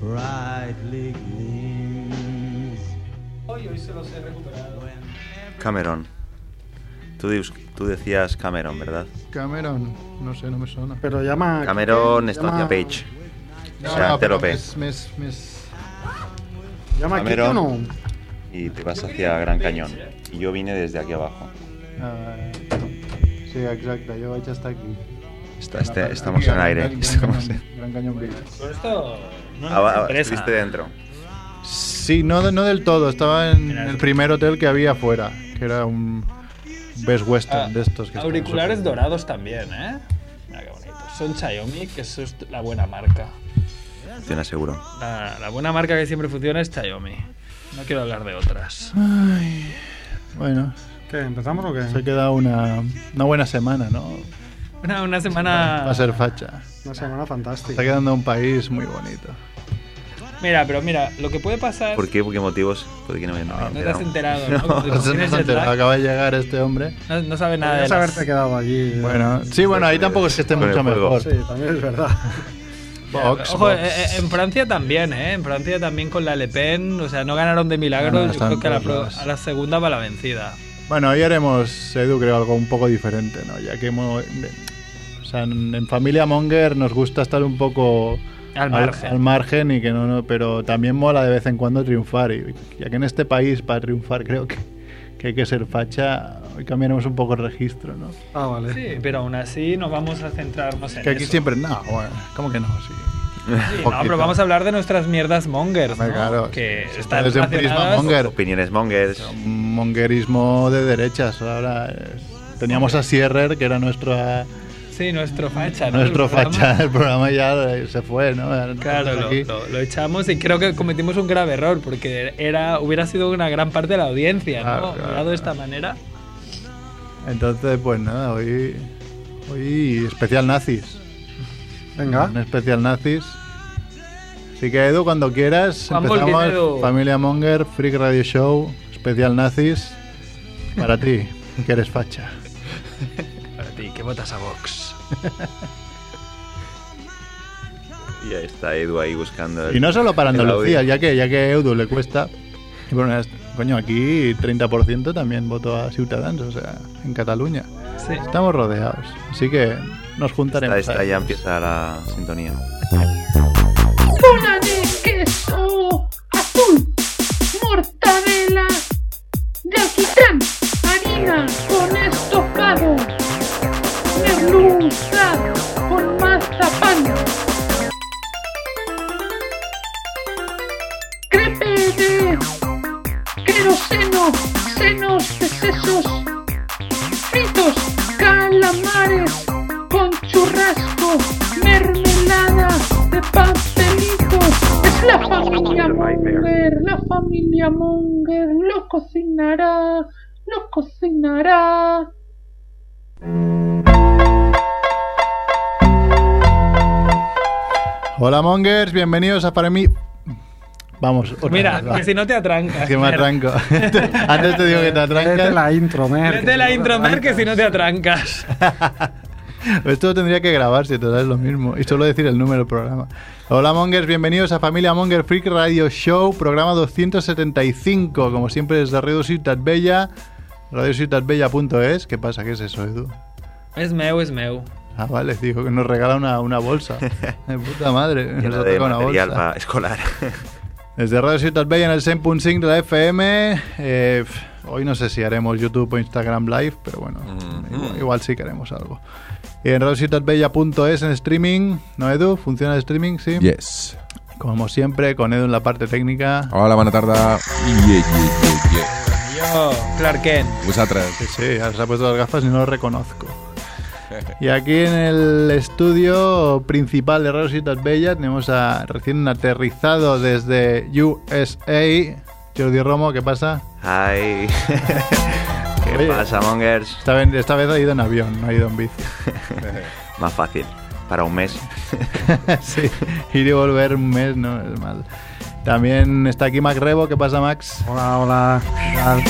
brightly gleams. Hoy, hoy se los he recuperado. Cameron. Tú, tú decías Cameron, ¿verdad? Cameron, no sé, no me suena. Pero llama... Cameron llama- está hacia Page. No, o sea, no, Antelope. mes- mes- mes- ¿Llama aquí Cameron. o no? Y te vas hacia Gran Cañón. Y yo vine desde aquí abajo. Ah, sí, exacte, jo vaig estar aquí. Está- este- Aquí, estamos aquí, en aire. Gran, Gran Estamos Cañón- en- Gran Cañón Bridge. Pero esto Ah, estuviste dentro. Sí, no, no del todo. Estaba en el primer hotel que había afuera, que era un Best Western Ah, de estos. Que auriculares estamos- dorados también, ¿eh? Mira qué bonitos. Son Xiaomi, que eso es la buena marca. Funciona seguro. La, la buena marca que siempre funciona es Xiaomi. No quiero hablar de otras. Ay, bueno, ¿Qué, empezamos o qué? se ha quedado una, una buena semana, ¿no? Una, una semana. Va a ser facha. Una semana fantástica. Está quedando un país muy bonito. Mira, pero mira, lo que puede pasar. ¿Por qué? ¿Por qué motivos? Puede que no me no No te has enterado, ¿no? No. No se enterado, Acaba de llegar este hombre. no, no sabe nada de Podrías las- haberte quedado allí. eh. Bueno, sí, bueno, ahí tampoco es que esté mucho mejor. Sí, también es verdad. Vox, Ojo, Vox. eh, eh, en Francia también, ¿eh? En Francia también con la Le Pen, o sea, no ganaron de milagro. No, no, yo creo que a la, a la segunda va la vencida. Bueno, hoy haremos, Edu, creo algo un poco diferente, ¿no? Ya que hemos, o sea, en, en familia Monger nos gusta estar un poco Al margen. al margen y que no, no, pero también mola de vez en cuando triunfar y ya que en este país para triunfar creo que, que hay que ser facha, hoy cambiaremos un poco el registro, ¿no? Ah, vale. Sí, pero aún así no vamos a centrarnos en Que aquí eso. siempre, no, bueno, ¿cómo que no? Sí. Sí, no, pero vamos a hablar de nuestras mierdas mongers, ¿no? claro, que sí, están desde un prisma monger. Opiniones mongers. Un monguerismo de derechas, ahora es- teníamos a Sierrer, que era nuestro, Sí, nuestro facha, ¿no? nuestro El programa. facha, el programa ya se fue, ¿no? Claro, lo, lo- lo echamos y creo que cometimos un grave error porque era hubiera sido una gran parte de la audiencia, Claro, ¿no? claro, de esta manera. Entonces, pues nada, hoy, hoy especial nazis. Venga. Un especial nazis. Así que Edu, cuando quieras, Juan empezamos. Familia Monger, Freak Radio Show, especial nazis. Para ti, que eres facha. Para ti, que votas a Vox. Y ahí está Edu ahí buscando. el- Y no solo para Andalucía, ya que, ya que a Edu le cuesta. y bueno, coño, aquí 30% también votó a Ciudadanos, o sea, en Cataluña. Sí. Estamos rodeados, así que nos juntaremos. Esta, esta ahí. ya empieza la sintonía. bola de queso azul, mortadela de alquitrán, harina con estofado, merluza con mazapán, crepe de queroseno, senos de sesos, fritos, calamares con churrasco, mermelada de pastelito. Es la familia Munger, la familia Munger lo cocinará, lo cocinará. Hola Mongers, bienvenidos a para mí. Vamos, otra Mira, vez, que si no te atrancas. que me Mer. atranco. Antes te digo que te Vete atrancas. la intro, Mer. Vete la intro, Mer, que si no te atrancas. Esto tendría que grabarse, todo es lo mismo. Y solo decir el número del programa. Hola Mongers, bienvenidos a Familia Monger Freak Radio Show, programa 275. Como siempre desde Radio Ciutat Bella, radiociutatbella.es. ¿Qué pasa? ¿Qué es eso, Edu? Es meu, es meu. Ah, vale, digo que nos regala una, una bolsa. De puta madre, nos ha tocado una bolsa. escolar. Desde Radio Ciutat Bella en el 100.5 de la FM. eh, hoy no sé si haremos YouTube o Instagram Live, pero bueno, igual, igual sí que haremos algo. Y en radiociutatbella.es en streaming, ¿no, Edu? ¿Funciona el streaming? Sí. Yes. Como siempre, con Edu en la parte técnica. Hola, bona tarda. Yeah, yeah, yeah, yeah. Yo, Clark Kent. Vosaltres. Sí, sí, ahora se ha puesto las gafas y no lo reconozco. Y aquí en el estudio principal de Radio Bella tenemos a recién aterrizado desde USA, Jordi Romo, ¿qué pasa? Hi. ¿Qué Oye. pasa, mongers? Esta vez, esta vez ha ido en avión, no ha ido en bici. Más fácil. Para un mes. sí, ir y volver un mes no es mal. También está aquí Mac Rebo, ¿qué pasa Max? Hola, hola. ¿Qué tal?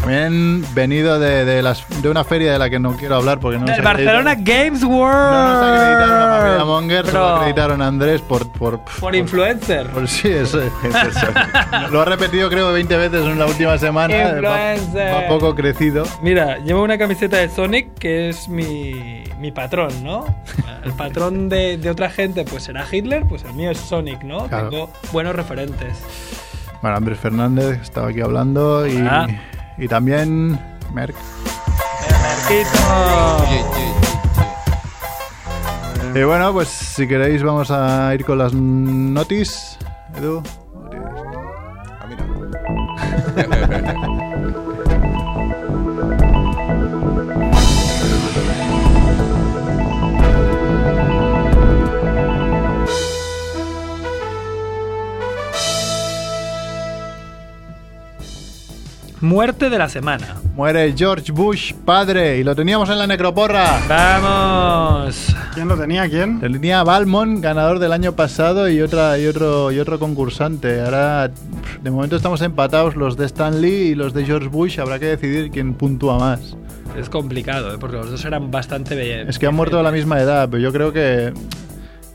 También venido de, de las, de una feria de la que no quiero hablar porque no Del Barcelona Games World. No nos acreditaron a Monger, Pero solo acreditaron a Andrés por... Por, Por influencer. por sí, eso es. Lo ha repetido creo 20 veces en la última semana. Influencer. va poco crecido. Mira, llevo una camiseta de Sonic que es mi, mi patrón, ¿no? El patrón de, de otra gente pues será Hitler, pues el mío es Sonic, ¿no? Claro. Tengo buenos referentes. Bueno, Andrés Fernández estaba aquí hablando y. y también Merck. Merquito. Y bueno, pues si queréis vamos a ir con las notis. Edu. A mí no. Muerte de la semana. Muere George Bush, padre, y lo teníamos en la necroporra. Vamos. ¿Quién lo tenía? ¿Quién? Tenía Balmont, ganador del año pasado, y otra y otro y otro concursante. Ahora, de momento estamos empatados los de Stan Lee y los de George Bush. Habrá que decidir quién puntúa más. Es complicado, ¿eh? porque los dos eran bastante bellos. Es que han muerto a la misma edad, pero yo creo que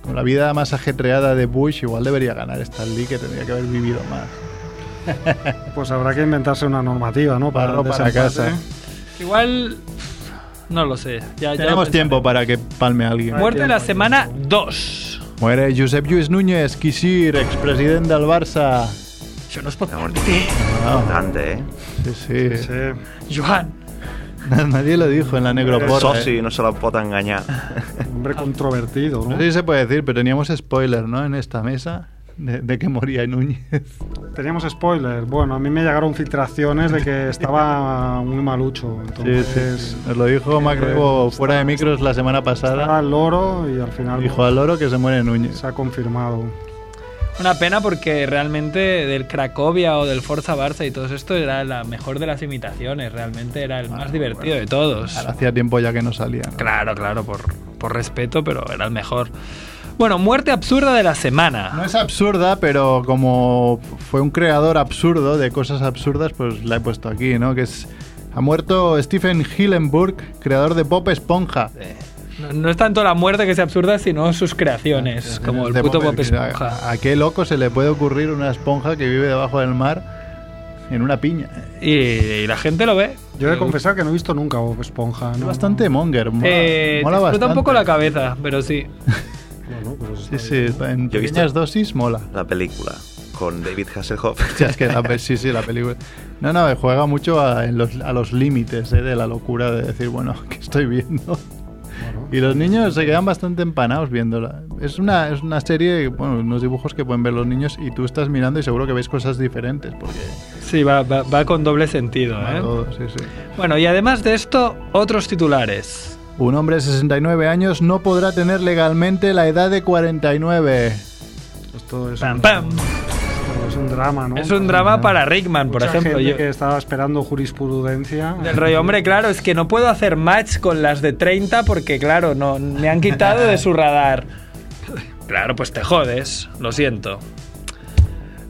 con la vida más ajetreada de Bush, igual debería ganar Stan Lee, que tendría que haber vivido más. Pues habrá que inventarse una normativa, ¿no? El para desempate. casa. Igual. No lo sé. Ya, ya lo Tenemos tiempo para que palme alguien. Muerte de la semana 2. Muere Josep Lluís Núñez, Quisir, expresidente del Barça. Yo no puedo. Ah, Importante, ¿eh? sí, sí. Sí, Joan. Nadie lo dijo en la necroporra. Soci eh. no se la pot enganyar. un hombre controvertido, ¿no? No sé si se puede decir, pero teníamos spoiler, ¿no? En esta mesa de, de que moría Núñez. Teníamos spoiler. Bueno, a mí me llegaron filtraciones de que estaba muy malucho. Sí, Entonces, sí. Nos lo dijo Macrebo fuera de micros la semana estaba pasada. el loro y al final Dijo al loro que se muere Núñez. se ha confirmado. Una pena porque realmente del Cracovia o del Forza Barça y todo esto era la mejor de las imitaciones. Realmente era el más divertido de todos. Hacía tiempo ya que no salía. ¿no? Claro, claro, por, por respeto, pero era el mejor. Bueno, muerte absurda de la semana. No es absurda, pero como fue un creador absurdo de cosas absurdas, pues la he puesto aquí, ¿no? Que es. Ha muerto Stephen Hillenburg, creador de Pop Esponja. No, no es tanto la muerte que sea absurda, sino sus creaciones, como el puto Bob Bob Esponja. ¿A, a qué loco se le puede ocurrir una esponja que vive debajo del mar en una piña? Y, y la gente lo ve. Yo he de confesar que no he visto nunca Bob Esponja. Es ¿no? bastante monger. Mola, Eh, te mola explota bastante. un poco la cabeza, pero sí. Bueno, pues Sí, sí, bien. en Yo he visto- pequeñas dosis mola. La película con David Hasselhoff. Es que la, sí, sí, la película. No, no, juega mucho a, en los, a los límites eh, de la locura de decir, bueno, ¿qué estoy viendo? Bueno, Y los niños se quedan bastante empanados viéndola. Es una, es una serie, bueno, unos dibujos que pueden ver los niños y tú estás mirando y seguro que ves cosas diferentes. Porque Sí, va, va- va con doble sentido. ¿eh? todo, sí, sí. Bueno, y además de esto, otros titulares. Un hombre de 69 años no podrá tener legalmente la edad de 49. esto es, Pam, un, pam. esto es un drama, ¿no? Es un drama para Rickman, por Mucha ejemplo. gente Yo, que estaba esperando jurisprudencia. del rollo, hombre, claro, es que no puedo hacer match con las de 30 porque, claro, no, me han quitado de su radar. Claro, pues te jodes, lo siento.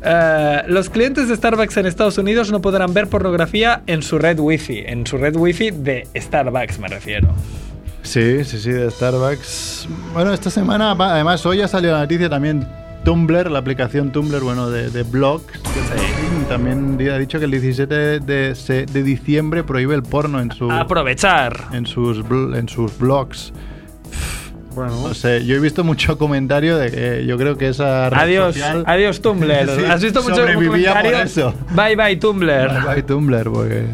Eh, los clientes de Starbucks en Estados Unidos no podrán ver pornografía en su red wifi. En su red wifi de Starbucks, me refiero. Sí, sí, sí, de Starbucks. Bueno, esta semana, además, hoy ha salido la noticia también. Tumblr, la aplicación Tumblr, bueno, de, de blogs. de- También ha dicho que el 17 de, se- de diciembre prohíbe el porno en, su, Aprovechar. en, sus, en sus blogs. Bueno, No sé, yo he visto mucho comentario de que yo creo que esa red Adiós, social- adiós Tumblr. Sí, ¿Has visto mucho sobrevivía por comentario? eso. Bye bye Tumblr. Bye bye Tumblr, porque...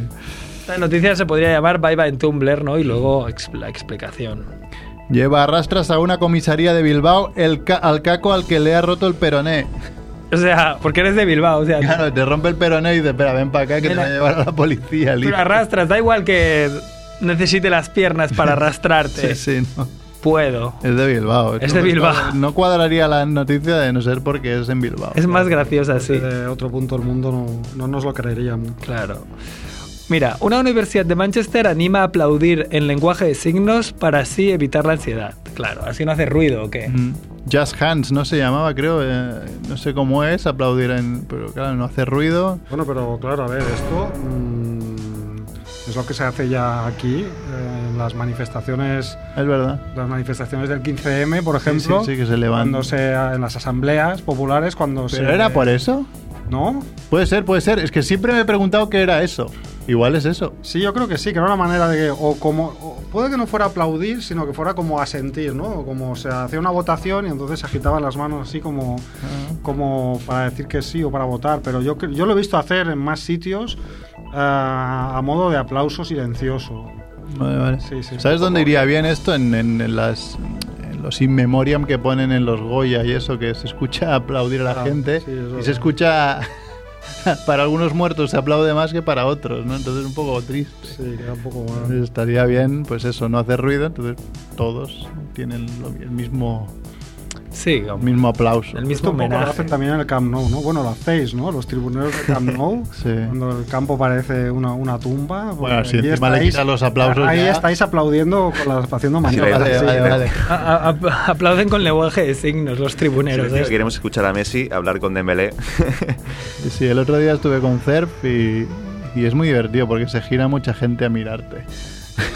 La noticia se podría llamar Bye bye Tumblr, ¿no? Y luego la explicación. Lleva arrastras a una comisaría de Bilbao el ca- al caco al que le ha roto el peroné. O sea, porque eres de Bilbao, o sea, Claro, te rompe el peroné y dice, espera, ven para acá que te voy a llevar a la policía. tú listo". arrastras, da igual que necesite las piernas para arrastrarte. Sí, sí, no. Puedo. Es de Bilbao. Es de Bilbao. No cuadraría la noticia de no ser porque es en Bilbao. Es más graciosa así. de otro punto del mundo no, no nos lo creeríamos. Claro. Mira, una universidad de Manchester anima a aplaudir en lenguaje de signos para así evitar la ansiedad. Claro, así no hace ruido o qué. Mm. Just Hands, no se llamaba, creo. eh, no sé cómo es aplaudir en. Pero claro, no hace ruido. Bueno, pero claro, a ver, esto. mm, Es lo que se hace ya aquí eh, en las manifestaciones, Es verdad. las manifestaciones del 15M, por ejemplo. sí, sí, que se levantan. Cuando se, en las asambleas populares, cuando se. ¿Pero era por eso? ¿No? Puede ser, puede ser. Es que siempre me he preguntado qué era eso. Igual es eso. Sí, yo creo que sí, que era una manera de que, o como, o puede que no fuera aplaudir, sino que fuera como asentir, ¿no? Como se hacía una votación y entonces se agitaban las manos así como, como para decir que sí o para votar. Pero yo, yo lo he visto hacer en más sitios ah, a modo de aplauso silencioso. Vale, vale. Sí, sí. ¿Sabes dónde iría bien esto? En, en- en las, los in memoriam que ponen en los Goya y eso, que se escucha aplaudir a la Ah, gente sí, y se escucha. para algunos muertos se aplaude más que para otros, ¿no? Entonces es un poco triste. Sí, queda un poco... Entonces estaría bien, pues eso, no hacer ruido, entonces todos tienen lo- el mismo, Sí, como- mismo aplauso. el mismo poco lo homenaje. hacen también en el Camp Nou, ¿no? Bueno, lo hacéis, ¿no? Los tribuneros del Camp Nou, Sí. cuando el campo parece una, una tumba. Bueno, si encima le estáis- quitas los aplausos Ahí ya. estáis aplaudiendo, con las, haciendo Sí, maniobras. Vale, sí. vale, vale. A- a- a- aplauden con lenguaje de signos los tribuneros. Sí, ¿eh? queremos escuchar a Messi hablar con Dembélé. Sí, Sí, el otro día estuve con Cerf y, y es muy divertido porque se gira mucha gente a mirarte.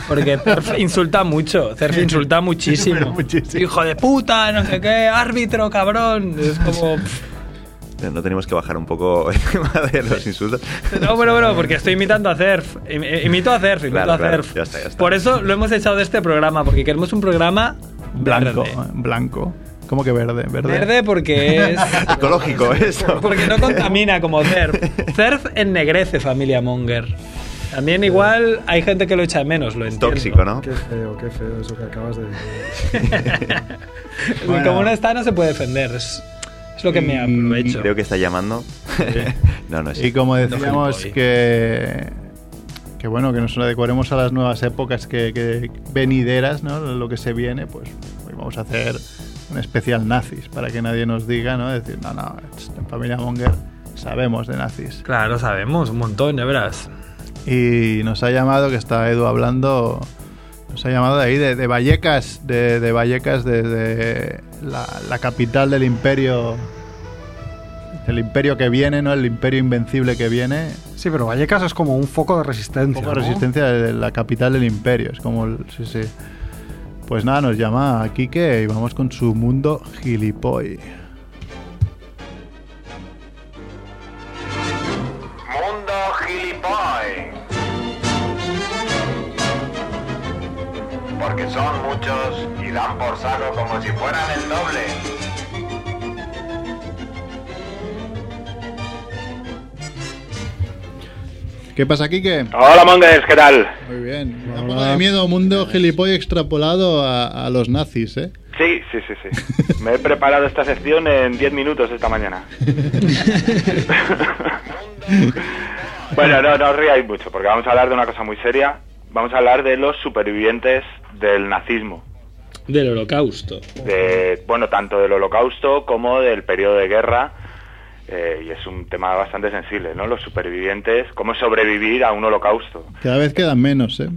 Porque Cerf insulta mucho. Cerf insulta muchísimo. Hijo de puta, no sé qué, árbitro, cabrón. Es como. pff. no tenemos que bajar un poco el tema de los insultos. No, bueno, bueno, porque estoy imitando a Cerf. Im- Imito a Cerf, imito Claro, a claro, Cerf. ya está, ya está. Por eso lo hemos echado de este programa, porque queremos un programa Blanco, verde. eh, blanco. ¿Cómo que verde? Verde. Verde porque es. Ecológico, eso. Porque no contamina como Cerf. Cerf ennegrece, familia Monger. También igual hay gente que lo echa de menos, lo entiendo. Tóxico, ¿no? Qué feo, qué feo eso que acabas de decir. Bueno. Como no está, no se puede defender. Es, es lo que me aprovecho. Creo que está llamando. no, no es. Y como decíamos gilipollas. que, que bueno, que nos adecuaremos a las nuevas épocas que, que venideras, ¿no? Lo que se viene, pues hoy vamos a hacer un especial nazis para que nadie nos diga, ¿no? Decir, no, no, en familia Monger sabemos de nazis. Claro, sabemos, un montón, ya verás. Y nos ha llamado, que está Edu hablando, nos ha llamado de ahí, de, de Vallecas, de, de Vallecas, de, de la, la capital del imperio, el imperio que viene, ¿no? El imperio invencible que viene. Sí, pero Vallecas es como un foco de Un resistencia. poco de ¿no? resistencia de la capital del imperio, es como el, sí, sí. Pues nada, nos llama a Quique y vamos con su mundo gilipoy. Porque son muchos y dan por saco como si fueran el doble. ¿Qué pasa, Quique? Hola Mongers, ¿qué tal? Muy bien. Poco de miedo mundo gilipoy extrapolado a, a los nazis, ¿eh? Sí, sí, sí, sí. Me he preparado esta sección en 10 minutos esta mañana. bueno, no, no os ríais mucho, porque vamos a hablar de una cosa muy seria. Vamos a hablar de los supervivientes del nazismo. Del holocausto. de bueno tanto del holocausto como del periodo de guerra eh, y es un tema bastante sensible no los supervivientes cómo sobrevivir a un holocausto Cada vez quedan menos, ¿eh?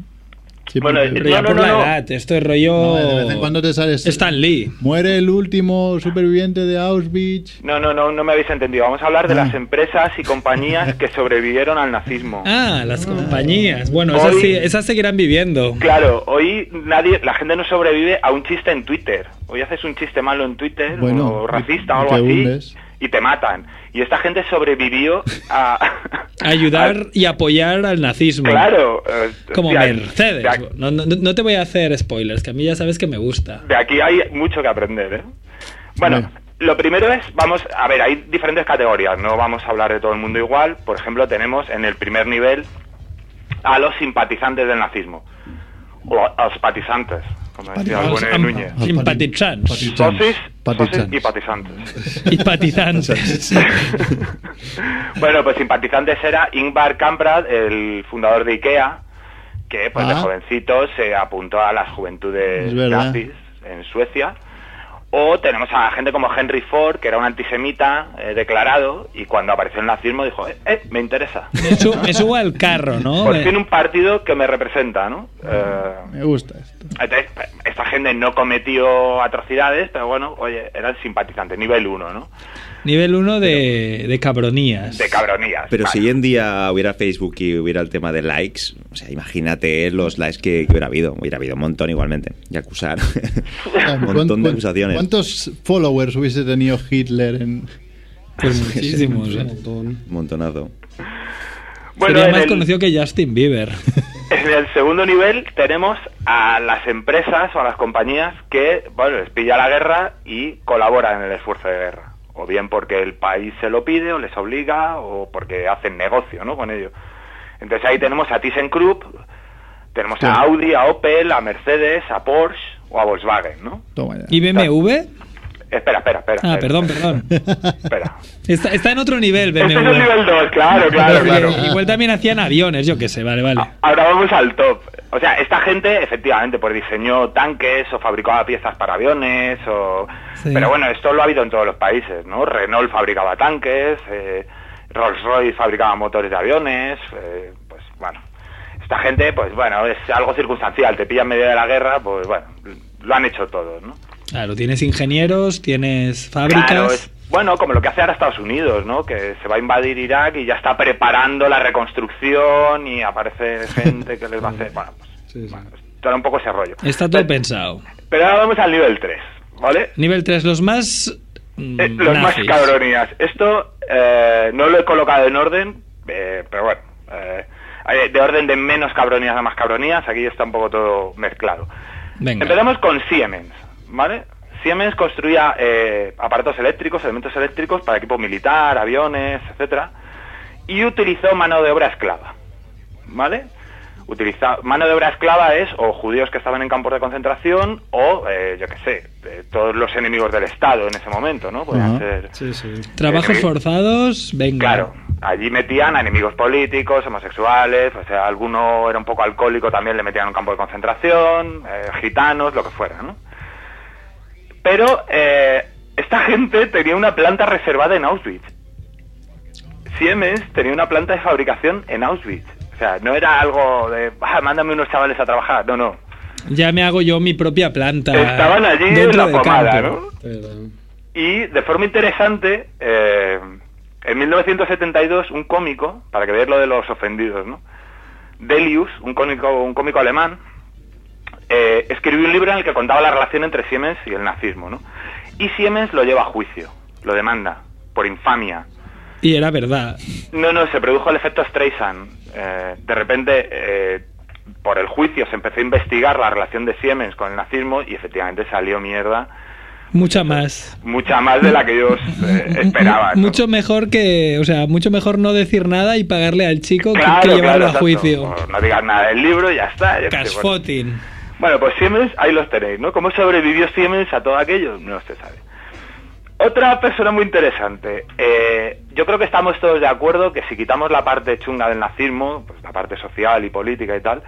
Sí, Bueno, no, por no, la no. edad, esto es rollo. No, de vez en cuando te sales. Stan Lee. Muere el último superviviente de Auschwitz. no no no no me habéis entendido vamos a hablar de Ah. las empresas y compañías que sobrevivieron al nazismo Ah, las compañías. Bueno, esas, Hoy- sí, esas seguirán viviendo. Claro, hoy nadie, la gente no sobrevive a un chiste en Twitter. Hoy haces un chiste malo en Twitter Bueno, o racista o algo te así hundes. Y te matan. Y esta gente sobrevivió a Ayudar y apoyar al nazismo. Claro. eh, Como de- Mercedes. de No, no- no te voy a hacer spoilers, que a mí ya sabes que me gusta. De aquí hay mucho que aprender, ¿eh? Bueno, Bueno. lo primero es, vamos, a ver, hay diferentes categorías, no vamos a hablar de todo el mundo igual. Por ejemplo, tenemos en el primer nivel a los simpatizantes del nazismo. O a los patizantes, como decía el Los buen am- Núñez. Simpatizantes. Sosis, Patizantes. sosis y patizantes. Y patizantes. bueno, pues simpatizantes era Ingvar Kamprad, el fundador de IKEA, que pues de Ah. jovencito se apuntó a las juventudes nazis en Suecia. O tenemos a gente como Henry Ford, que era un antisemita eh, declarado, y cuando apareció el nazismo dijo, eh, eh, me interesa. Me, su- me subo al carro, ¿no? Por Me- fin un partido que me representa, ¿no? Eh, Me gusta esto. entonces, esta gente no cometió atrocidades, pero bueno, oye, eran simpatizantes, nivel 1, ¿no? Nivel 1 de, de cabronías. De cabronías. Pero Vale. si hoy en día hubiera Facebook y hubiera el tema de likes, o sea, imagínate los likes que, que hubiera habido. Hubiera habido un montón igualmente. Y acusar. un montón ¿Cuán- de acusaciones. ¿Cuántos followers hubiese tenido Hitler en.? Pues muchísimos. Un ¿eh? montón. Un montonazo. Bueno, Sería más el- conocido que Justin Bieber. En el segundo nivel tenemos a las empresas o a las compañías que, bueno, les pilla la guerra y colaboran en el esfuerzo de guerra. O bien porque el país se lo pide o les obliga o porque hacen negocio, ¿no? Con ello. Entonces ahí tenemos a ThyssenKrupp, tenemos a Audi, a Opel, a Mercedes, a Porsche o a Volkswagen, ¿no? Toma ya. ¿Y BMW? Espera, espera, espera. Ah, espera, perdón, perdón. Espera. Está, está en otro nivel BMW. Este es el nivel 2, claro, claro, claro. Igual también hacían aviones, yo qué sé, vale, vale. Ahora vamos al top. O sea, esta gente, efectivamente, pues diseñó tanques o fabricaba piezas para aviones o... Sí. Pero bueno, esto lo ha habido en todos los países, ¿no? Renault fabricaba tanques, eh, Rolls-Royce fabricaba motores de aviones, eh, pues bueno. Esta gente, pues bueno, es algo circunstancial. Te pilla en medio de la guerra, pues bueno, lo han hecho todos, ¿no? Claro, tienes ingenieros, tienes fábricas. Claro, es, bueno, como lo que hace ahora Estados Unidos, ¿no? Que se va a invadir Irak y ya está preparando la reconstrucción y aparece gente que les va a hacer... Bueno, pues Sí, sí. bueno, todo un poco ese rollo. Está todo pensado. Pero ahora vamos al nivel 3, ¿vale? Nivel 3, los más. mm, Eh, los más cabronías. Esto eh, no lo he colocado en orden, eh, pero bueno, eh, de orden de menos cabronías a más cabronías, aquí está un poco todo mezclado. Venga. Empezamos con Siemens, ¿vale? Siemens construía eh, aparatos eléctricos, elementos eléctricos para equipo militar, aviones, etcétera, y utilizó mano de obra esclava, ¿vale? Utiliza, mano de obra esclava es o judíos que estaban en campos de concentración o, eh, yo qué sé, eh, todos los enemigos del Estado en ese momento, ¿no? Podían Ajá. ser... Sí, sí. Trabajos Eh, forzados, venga. Claro, allí metían a enemigos políticos, homosexuales, o sea, alguno era un poco alcohólico, también le metían en un campo de concentración, eh, gitanos, lo que fuera, ¿no? Pero eh, esta gente tenía una planta reservada en Auschwitz. Siemens tenía una planta de fabricación en Auschwitz. O sea, no era algo de, "Ah, mándame unos chavales a trabajar, no, no. Ya me hago yo mi propia planta. Estaban allí en la pomada, campo. ¿no? Pero, Y de forma interesante, eh, en 1972 un cómico, para que veáis lo de los ofendidos, ¿no? Delius, un cómico, un cómico alemán, eh, escribió un libro en el que contaba la relación entre Siemens y el nazismo, ¿no? Y Siemens lo lleva a juicio, lo demanda, por infamia. Y era verdad. No, no, se produjo el efecto Streisand. Eh, de repente, eh, por el juicio se empezó a investigar la relación de Siemens con el nazismo y efectivamente salió mierda, Mucha más. mucha más de la que ellos eh, esperaban. ¿no? Mucho mejor que, o sea, mucho mejor no decir nada y pagarle al chico que- Claro, que, claro, llevarlo a juicio. No, no digas nada del libro y ya está. yo sé, bueno. Pues Siemens, ahí los tenéis, ¿no? ¿Cómo sobrevivió Siemens a todo aquello? No se sabe. Otra persona muy interesante. Eh, yo creo que estamos todos de acuerdo que si quitamos la parte chunga del nazismo, pues la parte social y política y tal,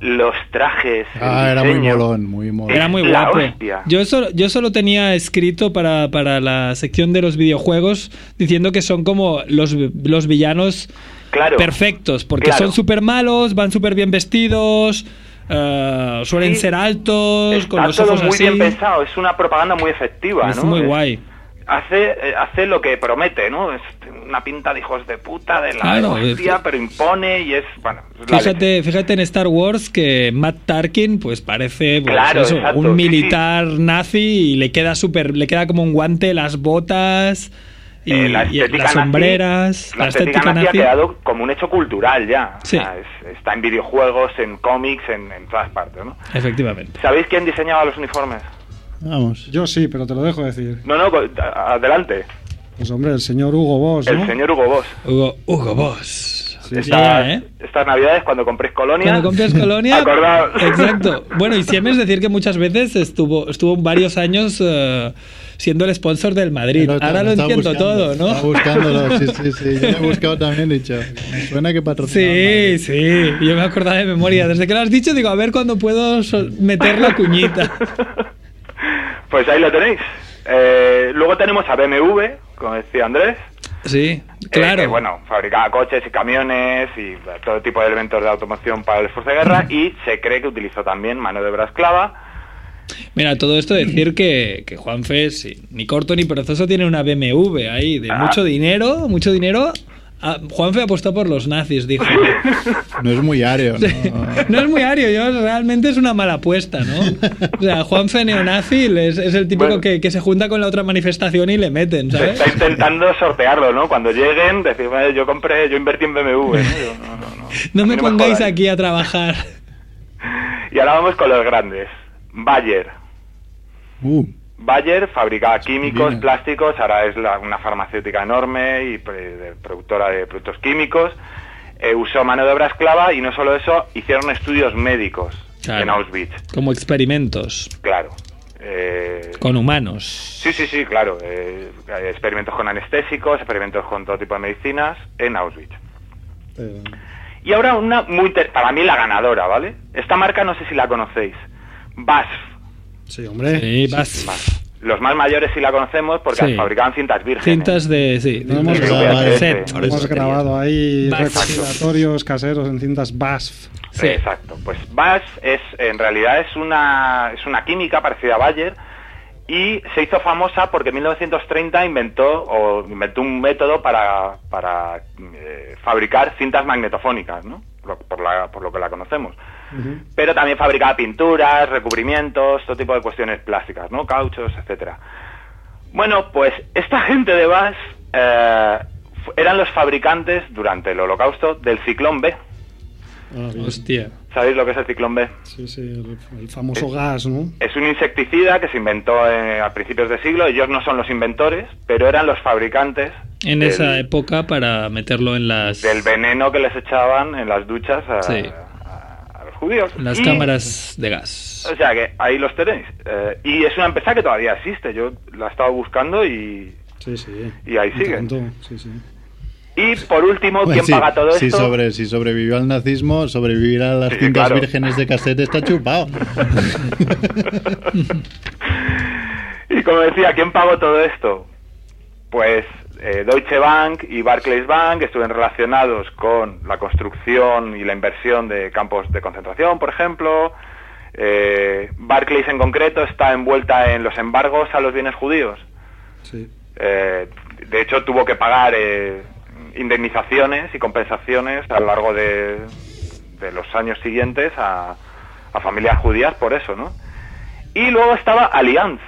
los trajes. Ah, era muy molón, muy molón. Era muy guapo. Yo solo, yo solo tenía escrito para, para la sección de los videojuegos diciendo que son como los, los villanos Claro. perfectos, porque Claro. son súper malos, van súper bien vestidos, eh, suelen Sí. ser altos, Está con los todo ojos muy así. bien pensado, es una propaganda muy efectiva, Es ¿no? muy Es- guay. Hace, eh, hace lo que promete, ¿no? Es una pinta de hijos de puta, de la Claro, hostia, es- pero impone y es, bueno. Fíjate, fíjate en Star Wars que Matt Tarkin pues parece pues, Claro, eso, exacto, sí, un sí. militar nazi y le queda súper le queda como un guante las botas y, Eh, la y estética las nazi- sombreras, la, estética, nazi, ha quedado como un hecho cultural ya. O Sí. sea, es- está en videojuegos, en cómics, en, en todas partes, ¿no? Efectivamente. ¿Sabéis quién diseñaba los uniformes? Vamos. yo sí, pero te lo dejo decir. No, no, adelante. Pues hombre, el señor Hugo Boss, ¿no? El señor Hugo Boss. Hugo, Hugo Boss. Sí. Estas, ¿eh? estas navidades, cuando compréis colonia... Cuando compras colonia. Exacto. Bueno, y Siemens decir que muchas veces estuvo, estuvo varios años eh, siendo el sponsor del Madrid. Pero Ahora lo entiendo buscando, todo, Estaba ¿no? buscándolo, sí, sí, sí. Yo lo he buscado también, he dicho. Me suena que patrocinaba. Sí, sí, yo me acordaba de memoria. Desde que lo has dicho, digo, a ver cuándo puedo meter la cuñita. Pues ahí lo tenéis. Eh, luego tenemos a BMW, como decía Andrés. Sí, eh, claro. que, bueno, fabricaba coches y camiones y eh, todo tipo de elementos de automoción para el esfuerzo de guerra y se cree que utilizó también mano de obra esclava. Mira, todo esto decir que, que Juanfe, sí, ni corto ni perezoso, tiene una BMW ahí de Ah. mucho dinero, mucho dinero. Ah, Juanfe apostó por los nazis, dijo. No es muy ario, ¿no? No es muy ario, yo realmente es una mala apuesta, ¿no? O sea, Juanfe neonazi es, es el típico Bueno. que, que se junta con la otra manifestación y le meten, Se ¿sabes? está intentando sortearlo, ¿no? Cuando lleguen, decir, "Vale, yo compré, yo invertí en BMW. ¿no? Yo, no, no, no. No A mí me pongáis aquí a trabajar. Y ahora vamos con los grandes. Bayer. Uh, Bayer fabricaba químicos, Bien. plásticos, ahora es la- una farmacéutica enorme y pre- de- productora de productos químicos. Eh, usó mano de obra esclava y no solo eso, hicieron estudios médicos Claro. en Auschwitz, Como experimentos claro. Eh, con humanos. Sí, sí, sí, claro. eh, experimentos con anestésicos, experimentos con todo tipo de medicinas en Auschwitz. Eh, Y ahora una muy para mí la ganadora, ¿vale? Esta marca no sé si la conocéis. BASF. sí, hombre. Sí, vas. Los más mayores sí la conocemos porque Sí. fabricaban cintas vírgenes. Cintas de. Sí, No hemos de- grabado, Hemos grabado ahí Bas- respiratorios caseros en cintas BASF. Sí. Exacto. Pues BASF es, en realidad es una, es una química parecida a Bayer y se hizo famosa porque en 1930 inventó, o inventó un método para, para eh, fabricar cintas magnetofónicas, ¿no? Por, por la- por lo que la conocemos. Pero también fabricaba pinturas, recubrimientos, todo tipo de cuestiones plásticas, ¿no? Cauchos, etcétera. Bueno, pues esta gente de BASF eh, eran los fabricantes durante el holocausto del ciclón B. Ah. Hostia. ¿Sabéis lo que es el ciclón B? Sí, sí, el, el famoso gas, ¿no? Es un insecticida que se inventó eh, a principios de siglo. Ellos no son los inventores, pero eran los fabricantes En del, esa época para meterlo en las. del veneno que les echaban en las duchas a, Sí. Judíos. Las Y- cámaras de gas. O sea que ahí los tenéis. Eh, y es una empresa que todavía existe. Yo la he estado buscando y, Sí, sí. y ahí Sí, sí. Y por último, ¿quién sí, paga todo si, esto? sobre, si sobrevivió al nazismo, sobrevivir a las Sí, cintas claro. vírgenes de cassette está chupado. Y como decía, ¿quién pagó todo esto? Pues eh, Deutsche Bank y Barclays Bank estuvieron relacionados con la construcción y la inversión de campos de concentración, por ejemplo. Eh, Barclays en concreto está envuelta en los embargos a los bienes judíos. sí. Eh, de hecho, tuvo que pagar eh, indemnizaciones y compensaciones a lo largo de, de los años siguientes a, a familias judías por eso, ¿no? Y luego estaba Allianz,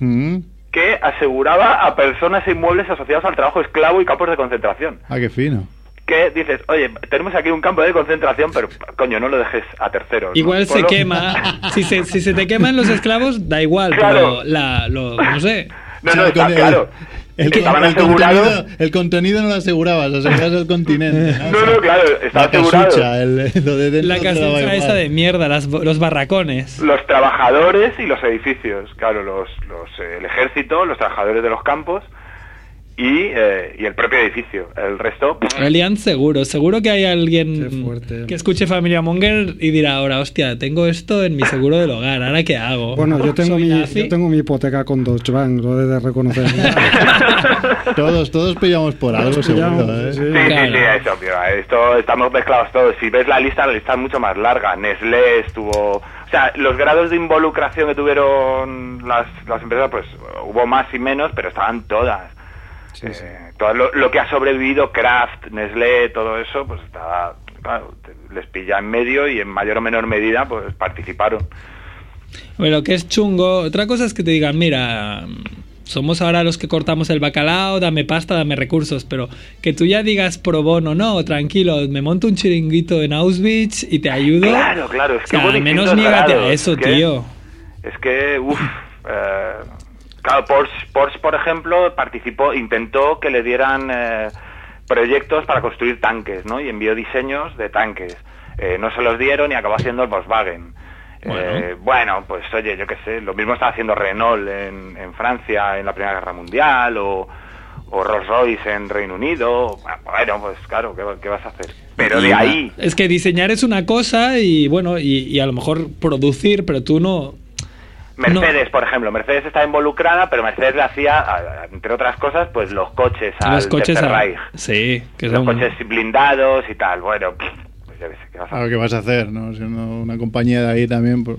Mm. Que aseguraba a personas e inmuebles asociados al trabajo esclavo y campos de concentración. Ah, qué fino. Que dices, oye, tenemos aquí un campo de concentración, pero coño, no lo dejes a terceros. ¿no? Igual se Ponlo- quema. Si se, si se te queman los esclavos, da igual, Claro. pero la, lo, no sé. No, no, está con el-. El, Estaban el asegurados. contenido, el contenido no lo asegurabas, asegurabas el continente. No, no, claro, estaba la asegurado. casucha, el, lo de La casucha esa de mierda, las, los barracones. Los trabajadores y los edificios, claro, los, los, eh, el ejército, los trabajadores de los campos y, eh, y el propio edificio. El resto, Allianz seguro, seguro que hay alguien fuerte. que escuche Familia Monger y dirá ahora, hostia, tengo esto en mi seguro del hogar, ¿ahora qué hago? Bueno, yo tengo, ¿Soy mi, yo tengo mi hipoteca con Deutsche Bank, lo he de reconocer. Todos, todos pillamos por algo, Todos seguro. pillamos, ¿eh? sí. Sí, sí, Claro. sí, es obvio. Esto estamos mezclados todos. Si ves la lista, la lista es mucho más larga. Nestlé estuvo. O sea, los grados de involucración que tuvieron las, las empresas, pues hubo más y menos, pero estaban todas. Eh, todo lo, lo que ha sobrevivido, Kraft, Nestlé, todo eso, pues está. Claro, les pilla en medio y en mayor o menor medida, pues participaron. Bueno, que es chungo. Otra cosa es que te digan, mira, somos ahora los que cortamos el bacalao, dame pasta, dame recursos, pero que tú ya digas pro bono, no, tranquilo, me monto un chiringuito en Auschwitz y te ayudo. Claro, claro, es que O sea, al menos niégate a eso, es que- tío. Es que, uff, eh, claro, Porsche, Porsche, por ejemplo, participó, intentó que le dieran eh, proyectos para construir tanques, ¿no? Y envió diseños de tanques. Eh, no se los dieron y acabó haciendo el Volkswagen. Eh, bueno, pues oye, yo qué sé, lo mismo estaba haciendo Renault en, en Francia en la Primera Guerra Mundial o, o Rolls Royce en Reino Unido. Bueno, pues claro, ¿qué, qué vas a hacer? Pero de ahí Es que diseñar es una cosa y bueno, y, y a lo mejor producir, pero tú no. Mercedes, por ejemplo, Mercedes está involucrada, pero Mercedes le hacía, entre otras cosas, pues los coches al los coches a- Reich. Sí, que los son... coches blindados y tal. Bueno, pues ya ves, ¿qué vas a Claro, ¿qué vas a hacer? ¿no? Siendo una compañía de ahí también. Pues,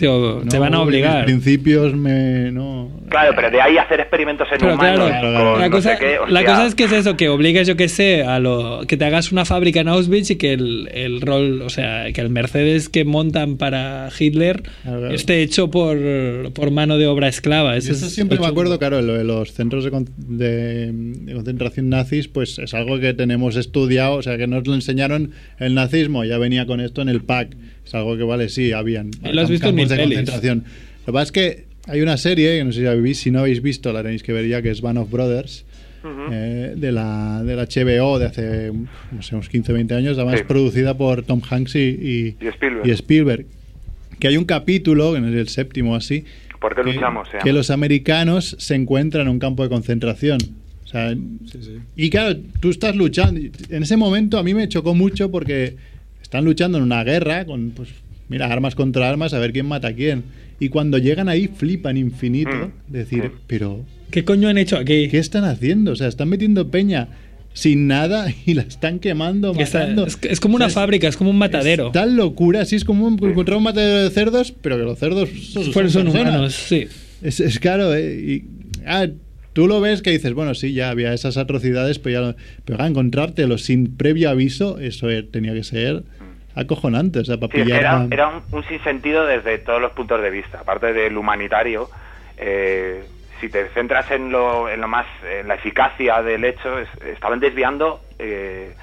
te no, van a obligar. principios me. No. Claro, pero de ahí hacer experimentos en Pero humanos claro, con la, no cosa, sé qué, la cosa es que es eso, que obligues, yo que sé, a lo que te hagas una fábrica en Auschwitz y que el, el rol, o sea, que el Mercedes que montan para Hitler Claro, esté hecho por, por mano de obra esclava. Eso, eso es siempre me acuerdo, claro, lo de los centros de, de- de concentración nazis, pues es algo que tenemos estudiado, o sea, que nos lo enseñaron el nazismo, ya venía con esto en el pack. Es algo que, vale, sí, habían lo has visto en campos mil de pelis. concentración. Lo que pasa es que hay una serie, que no sé si, habéis, si no habéis visto, la tenéis que ver ya, que es Band of Brothers, eh, de, la, de la HBO de hace, no sé, unos 15 20 años, además Sí. producida por Tom Hanks y, y- Y Spielberg. y Spielberg. Que hay un capítulo, que no es el séptimo así, ¿Por qué que, luchamos? que llama? los americanos se encuentran en un campo de concentración. O sea, Y claro, tú estás luchando. En ese momento a mí me chocó mucho porque están luchando en una guerra con, pues, mira, armas contra armas, a ver quién mata a quién. Y cuando llegan ahí flipan infinito. Mm, Decir, sí. pero ¿Qué coño han hecho aquí? ¿qué están haciendo? O sea, están metiendo peña sin nada y la están quemando, Que está- matando. es, es como una O sea, fábrica, es como un matadero. es tal locura, así es como un- encontrar un matadero de cerdos, pero que los cerdos son, son personas. humanos, sí. Es, es claro, ¿eh? Y, ah, tú lo ves que dices, bueno, sí, ya había esas atrocidades, pero ya lo- pero ah, encontrártelo sin previo aviso, eso eh, tenía que ser acojonante, o sea, para Sí, pillar era, a- era un, un sinsentido desde todos los puntos de vista. Aparte del humanitario, eh, si te centras en lo, en lo más, en la eficacia del hecho, es- estaban desviando eh,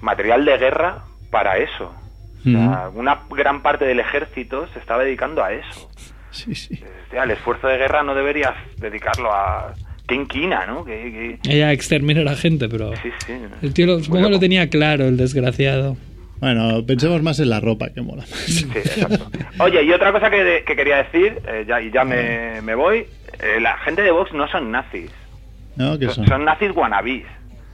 material de guerra para eso. O sea, una gran parte del ejército se estaba dedicando a eso. Sí, sí. Hostia, el esfuerzo de guerra no deberías dedicarlo a... Qué inquina, ¿no? Que, que- Ella extermina a la gente, pero... Sí, sí. El tío lo, lo tenía claro, el desgraciado. Bueno, pensemos más en la ropa que mola más. Sí, exacto. Oye, y otra cosa que, que quería decir, eh, ya, y ya me, me voy, eh, la gente de Vox no son nazis, ¿No? ¿Qué son? son nazis wannabies.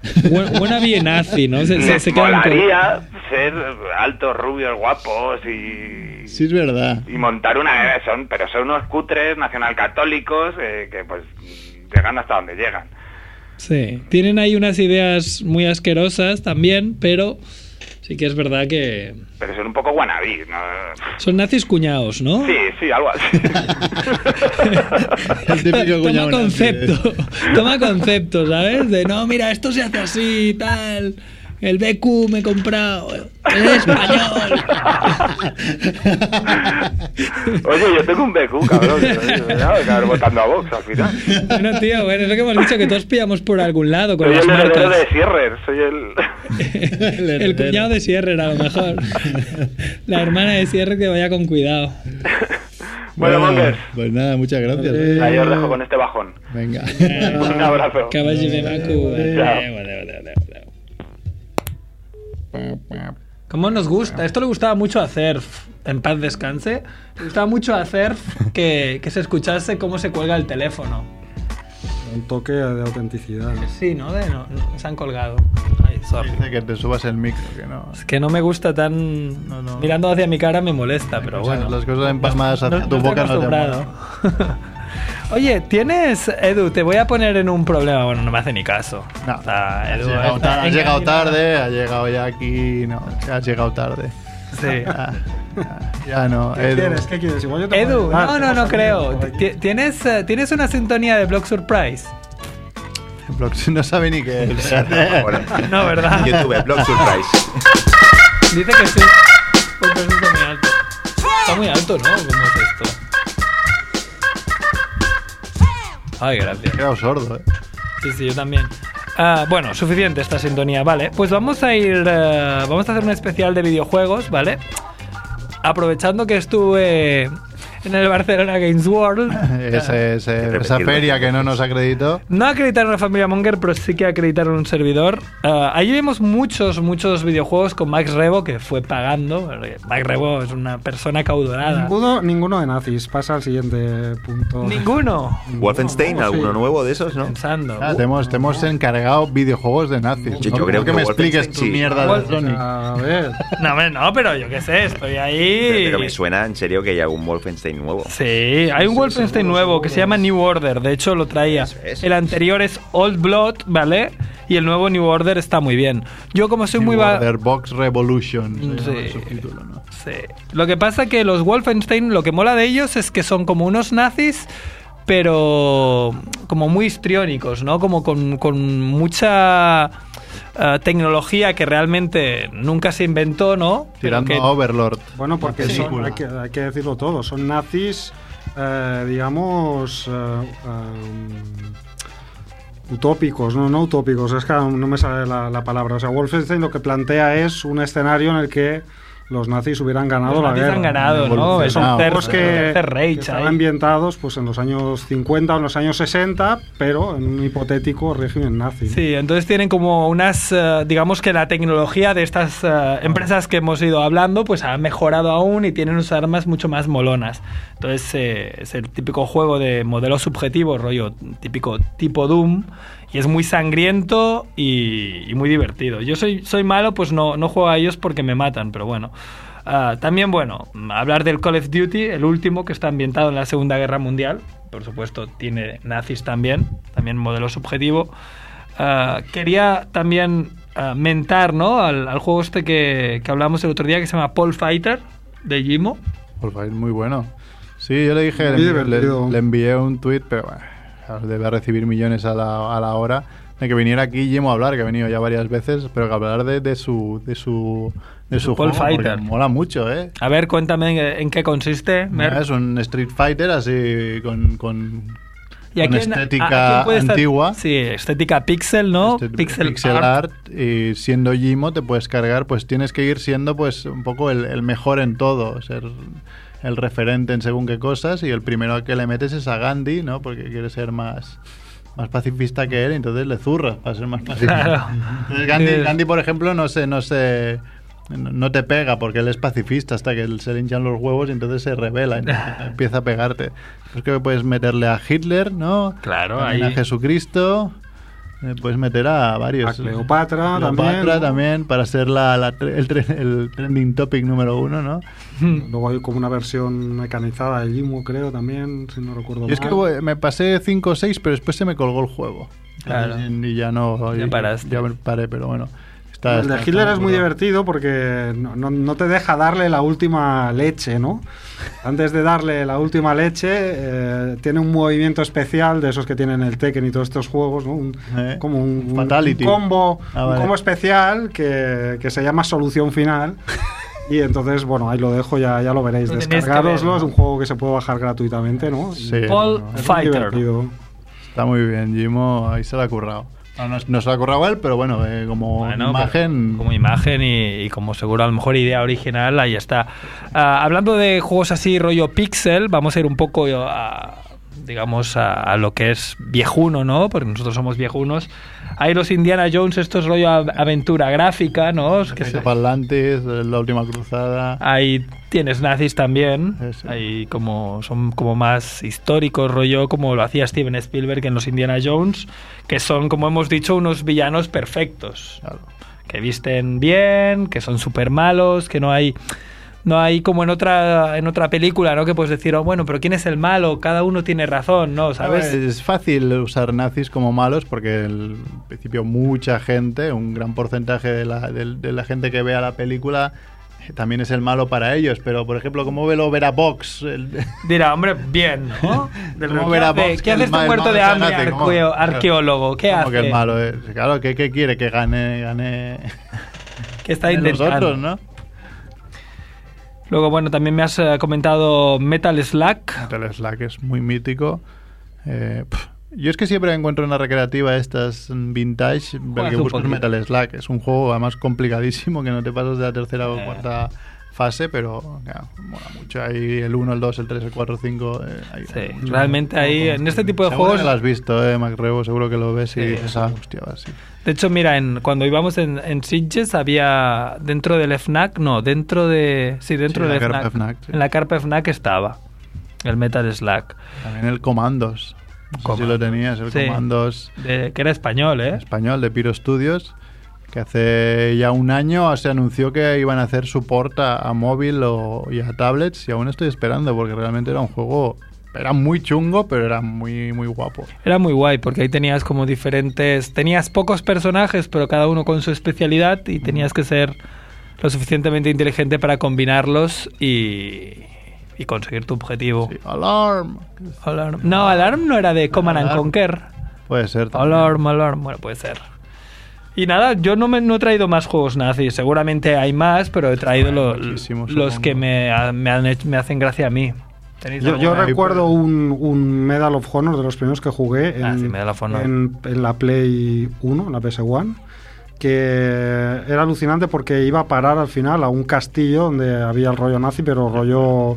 Bu- Buena bien nazi, ¿no? Se, se, se quedan con- molaría ser altos, rubios, guapos y, Sí, es verdad. y montar una... Son, pero son unos cutres nacionalcatólicos eh, que pues llegan hasta donde llegan. Sí, tienen ahí unas ideas muy asquerosas también, pero sí que es verdad que Pero son un poco wannabies, ¿no? son nazis cuñados, ¿no? Sí, sí, algo así. El típico Toma concepto, ¿eh? toma concepto, ¿sabes? De no, mira, esto se hace así y tal. El BQ me he comprado. Es español. Oye, yo tengo un BQ, cabrón. Voy a acabar votando a Vox al final. Bueno, tío, bueno, es lo que hemos dicho, que todos pillamos por algún lado con Soy las el marcas. de Sierrer, soy el... El cuñado de Sierra, a lo mejor. La hermana de Sierra que vaya con cuidado. Bueno, Mongers, Pues nada, muchas gracias. ¿eh? ahí os dejo con este bajón. Venga. Un abrazo. Caballo de Baku. Chao. ¿Cómo nos gusta? Esto le gustaba mucho a Cerf, en paz descanse. Le gustaba mucho a Cerf que, que se escuchase cómo se cuelga el teléfono. Un toque de autenticidad. ¿no? Sí, ¿no? De, no, no, se han colgado. Ay, sorry. Dice que te subas el micro, que no. Es que no me gusta tan... No, no. Mirando hacia mi cara me molesta, pero sea, bueno. Las cosas empalmadas hacia No- tu no boca no te. Oye, tienes, Edu, te voy a poner en un problema. Bueno, no me hace ni caso. No, O sea, has Edu, llegado, está has llegado tarde, has llegado ya aquí, no, has llegado tarde. Sí. Ya, ya, ya no, ¿Qué Edu. quieres? ¿Qué quieres? Igual yo te Edu, no, no, no creo. ¿Tienes, eh, ¿Tienes una sintonía de Block Surprise? Blox no sabe ni qué es. Bueno, No, ¿verdad? YouTube, Blog Surprise. Dice que sí. Porque está muy alto. Está muy alto, ¿no? ¿Cómo es esto? Ay, He gracias. quedado sordo, eh. Sí, sí, yo también. Ah, bueno, suficiente esta sintonía, vale. Pues vamos a ir. eh, vamos a hacer un especial de videojuegos, ¿vale? Aprovechando que estuve en el Barcelona Games World. Ese- ese- esa feria que no nos acreditó. No acreditaron a familia Monger, pero sí que acreditaron un servidor. Ah, allí vimos muchos, muchos videojuegos con Max Rebo, que fue pagando. Max Rebo es una persona caudorada. Ninguno, ninguno de nazis. Pasa al siguiente punto. Ninguno. Wolfenstein, Sí. alguno nuevo de esos, ¿no? Pensando. Ah, te, hemos, te hemos encargado videojuegos de nazis. Yo- creo que que me expliques tu sí. mierda de Sonic. A ver. No, hombre, no, pero yo qué sé, estoy ahí. Pero, pero me suena en serio que hay algún Wolfenstein Wolfenstein nuevo. Sí, hay un Wolfenstein nuevo que se llama New Order, de hecho lo traía. El anterior es Old Blood, ¿vale? Y el nuevo New Order está muy bien. Yo como soy muy... New va- Order Box Revolution. Sí. subtítulo, ¿no? Sí. Lo que pasa que los Wolfenstein, lo que mola de ellos es que son como unos nazis, pero como muy histriónicos, ¿no? Como con, con mucha eh, tecnología que realmente nunca se inventó, ¿no? Tirando que- a Overlord. Bueno, porque Sí. son, hay, que, hay que decirlo todo, son nazis, eh, digamos, eh, um, utópicos, no, no utópicos, es que no me sale la, la palabra. O sea, Wolfenstein lo que plantea es un escenario en el que los nazis hubieran ganado Los la nazis guerra. han ganado, ¿no? Es un ter- que, que están ambientados pues, en los años 50 o en los años 60, pero en un hipotético régimen nazi. Sí, entonces tienen como unas, eh, digamos que la tecnología de estas eh, empresas que hemos ido hablando, pues ha mejorado aún y tienen unas armas mucho más molonas. Entonces eh, es el típico juego de modelo subjetivo, rollo típico tipo Doom, y es muy sangriento y, y muy divertido. Yo soy, soy malo, pues no, no juego a ellos porque me matan, pero bueno. Ah, también, bueno, hablar del Call of Duty, el último que está ambientado en la Segunda Guerra Mundial. Por supuesto, tiene nazis también, también modelo subjetivo. Ah, quería también ah, mentar ¿no? al, al juego este que, que hablamos el otro día que se llama Paul Fighter de Jimo. Por favor, muy bueno. Sí, yo le dije, le, le- le envié un tuit, pero bueno, debe recibir millones a la, a la hora. De que viniera aquí Jimo a hablar, que ha venido ya varias veces, pero que hablar de, de su de su de su Paul juego, Fighter. mola mucho, ¿eh? A ver, cuéntame en, qué consiste. Mer. Es un Street Fighter así con, con, ¿Y con quién- estética puede estar- antigua. Sí, estética pixel, ¿no? Este- pixel, pixel art. art. y siendo Jimo te puedes cargar, pues tienes que ir siendo pues un poco el, el mejor en todo, ser el referente en según qué cosas y el primero que le metes es a Gandhi, ¿no? Porque quiere ser más más pacifista que él, entonces le zurras para ser más pacifista. Claro. Entonces Gandhi, por ejemplo, no se no se no te pega porque él es pacifista hasta que se le hinchan los huevos y entonces se revela, empieza a pegarte. Pues que puedes meterle a Hitler, ¿no? Claro, También ahí- a Jesucristo. Eh, puedes meter a varios. A Cleopatra Cleopatra también, ¿no? también, para ser la, la tre- el, el trending topic número uno, ¿no? Luego hay como una versión mecanizada de Jimo, creo, también, si no recuerdo Y es que mal. me pasé 5 o 6, pero después se me colgó el juego. Claro. Y, y ya no. Ya y- paraste. Ya paré, pero bueno. Está, el de está- Hitler está es muy divertido porque no, no- no te deja darle la última leche, ¿no? Antes de darle la última leche, eh, tiene un movimiento especial de esos que tienen el Tekken y todos estos juegos, ¿no? Un- Eh, como un, un- Fatality. un combo, Ah, un vale. combo especial que, que se llama Solución Final. Y entonces, bueno, ahí lo dejo, ya, ya lo veréis. Lo tenéis que Descargároslo, ver, es un juego que se puede bajar gratuitamente, ¿no? Sí, Paul Es muy Fighter. divertido. Está muy bien, Jimo, ahí se lo ha currado. No, no, no se lo ha él, pero bueno, eh, como Bueno, imagen. como imagen y, y como seguro a lo mejor idea original, ahí está. Ah, hablando de juegos así, rollo pixel, vamos a ir un poco a, digamos, a, a lo que es viejuno, ¿no? Porque nosotros somos viejunos. Hay los Indiana Jones, esto es rollo av- aventura gráfica, ¿no? Que se- Atlantis, eh, la última cruzada. Ahí tienes nazis también. Eso. Ahí como son como más históricos, rollo como lo hacía Steven Spielberg en los Indiana Jones, que son, como hemos dicho, unos villanos perfectos. Claro. Que visten bien, que son súper malos, que no hay. No hay como en otra en otra película, ¿no? Que puedes decir, oh, bueno, pero ¿quién es el malo? Cada uno tiene razón, ¿no? ¿Sabes? Es fácil usar nazis como malos porque en principio mucha gente, un gran porcentaje de la, de- de la gente que vea la película eh, también es el malo para ellos. Pero, por ejemplo, ¿cómo ve lo Vera Box? El- Dirá, hombre, bien, ¿no? ¿Cómo ¿Qué hace, ¿qué hace este muerto de hambre arqueólogo? ¿Qué hace? que el malo es? Claro, ¿qué, qué quiere? Que gane, gane, ¿Qué está intentando? ¿no? Luego, bueno, también me has eh, comentado Metal Slack. Metal Slack es muy mítico. Eh, yo es que siempre encuentro una recreativa estas vintage, ver Juegas que un busco. Metal Slack. Es un juego además complicadísimo que no te pasas de la tercera o Eh. Fase, pero claro, mola mucho. Hay el 1, el 2, el 3, el 4, el 5. eh, hay Sí, mucho. realmente ahí, en este tipo de Seguro juegos... que lo has visto, eh, Macrebo, seguro que lo ves y Sí, dices, ah, hostia, va, sí. De hecho, mira, en, cuando íbamos en, en Sitges había dentro del FNAC, no, dentro de... Sí, dentro Sí, del FNAC. FNAC, sí. En la carpa FNAC estaba el Metal Slack, También el Comandos. No sé si lo tenías, el Sí. Comandos de- que era español, ¿eh? español de Piro Studios, que hace ya un año se anunció que iban a hacer support a, a móvil o, y a tablets y aún estoy esperando porque realmente era un juego, era muy chungo, pero era muy, muy guapo. Era muy guay porque ahí tenías como diferentes... Tenías pocos personajes, pero cada uno con su especialidad y tenías que ser lo suficientemente inteligente para combinarlos y, y conseguir tu objetivo. Sí, Alarm. Alarm. No, Alarm no era de Command and. Conquer. Puede ser. también. Alarm, Alarm. Bueno, puede ser. Y nada, yo no, me, no he traído más juegos nazis. Seguramente hay más, pero he traído lo- los que me, me, han hecho- me hacen gracia a mí. ¿Tenéis Yo, recuerdo un, un Medal of Honor de los primeros que jugué en, Ah, sí, en- en la Play 1, en la PS1, que era alucinante porque iba a parar al final a un castillo donde había el rollo nazi, pero rollo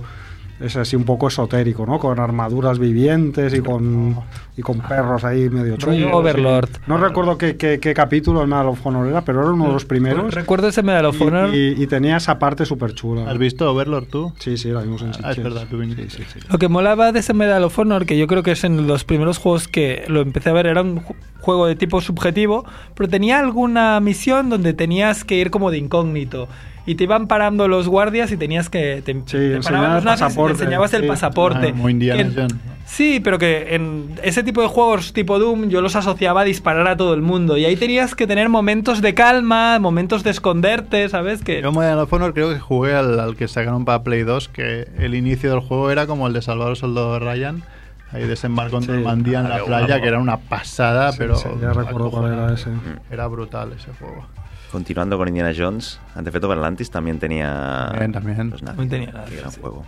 es así un poco esotérico, ¿no? Con armaduras vivientes y con, y con perros ahí medio chungos. Overlord. No recuerdo qué, qué- qué capítulo el Medal of Honor era, pero era uno de los primeros. Recuerdo ese Medal of Y- Honor. Y, y tenía esa parte súper chula. ¿Has visto Overlord tú? Sí, sí, la vimos en Ah, es verdad, tú viniste. Sí, sí, sí. Lo que molaba de ese Medal of Honor, que yo creo que es en los primeros juegos que lo empecé a ver, era un ju- juego de tipo subjetivo, pero tenía alguna misión donde tenías que ir como de incógnito. Y te iban parando los guardias y tenías que... Te, te enseñar paraban el los nazis y te enseñabas el sí. pasaporte. Ah, como Indiana Que en- Jones. Sí, pero que en ese tipo de juegos tipo Doom yo los asociaba a disparar a todo el mundo. Y ahí tenías que tener momentos de calma, momentos de esconderte, ¿sabes? Que... Yo Medal of Honor creo que jugué al, al que sacaron para Play 2, que el inicio del juego era como el de Salvar al Soldado Ryan. Ahí desembarcó en Sí. Normandía en Ah, la playa, que era una pasada, Sí, pero... sí, ya recuerdo cuál era ese. Era brutal ese juego. Continuando con Indiana Jones, Antefeto Atlantis también tenía. También, también. También tenía sí. juego.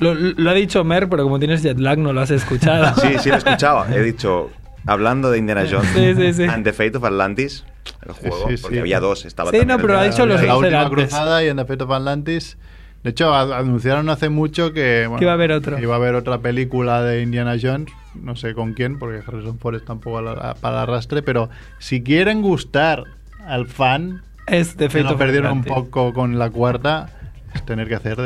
Lo, lo ha dicho Mer, pero como tienes jet lag no lo has escuchado. Sí, sí, lo he escuchado. He dicho, hablando de Indiana Jones, Sí, sí, sí. and the Fate of Atlantis, el juego, sí, sí. porque había dos. Estaba Sí, no, pero de- ha dicho los la dos última antes. cruzada y en The Fate of Atlantis. De hecho, anunciaron hace mucho que, bueno, Que iba a haber otro. iba a haber otra película de Indiana Jones, no sé con quién, porque Harrison Ford está un poco a la- para el arrastre, pero si quieren gustar al fan, Es de que Fate no of perdieron un poco con la cuarta, es tener que hacer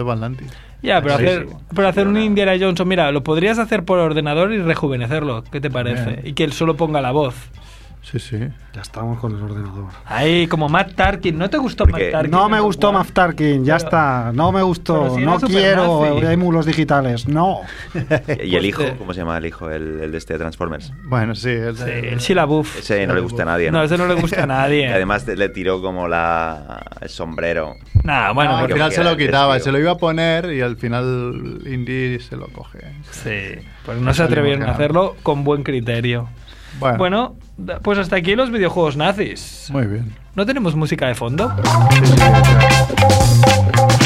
of Atlantis. Ya, pero Sí, hacer, sí. pero hacer un. Indiana Jones, mira, lo podrías hacer por ordenador y rejuvenecerlo. ¿Qué te parece? Y que él solo ponga la voz. Sí, sí. Ya estamos con el ordenador. Ahí, como Matt Tarkin. ¿No te gustó Porque Matt Tarkin? No me gustó? Matt Tarkin, ya Pero- está. No me gustó. si no quiero nazi. émulos digitales. No. Y el hijo, Pues, eh, ¿cómo se llama el hijo? El, el de este de Transformers. Bueno, sí. el- Sí, el Sheila Buff. Ese no le gusta a nadie. No, ese no le gusta a Y nadie. además le tiró como la el sombrero. Nah, bueno, No, al final se lo el quitaba, se lo iba a poner y al final Indy se lo coge. sí. Pues no se atrevieron a hacerlo con buen criterio. Bueno, Bueno, pues hasta aquí los videojuegos nazis. muy bien. ¿No tenemos música de fondo? Sí, sí,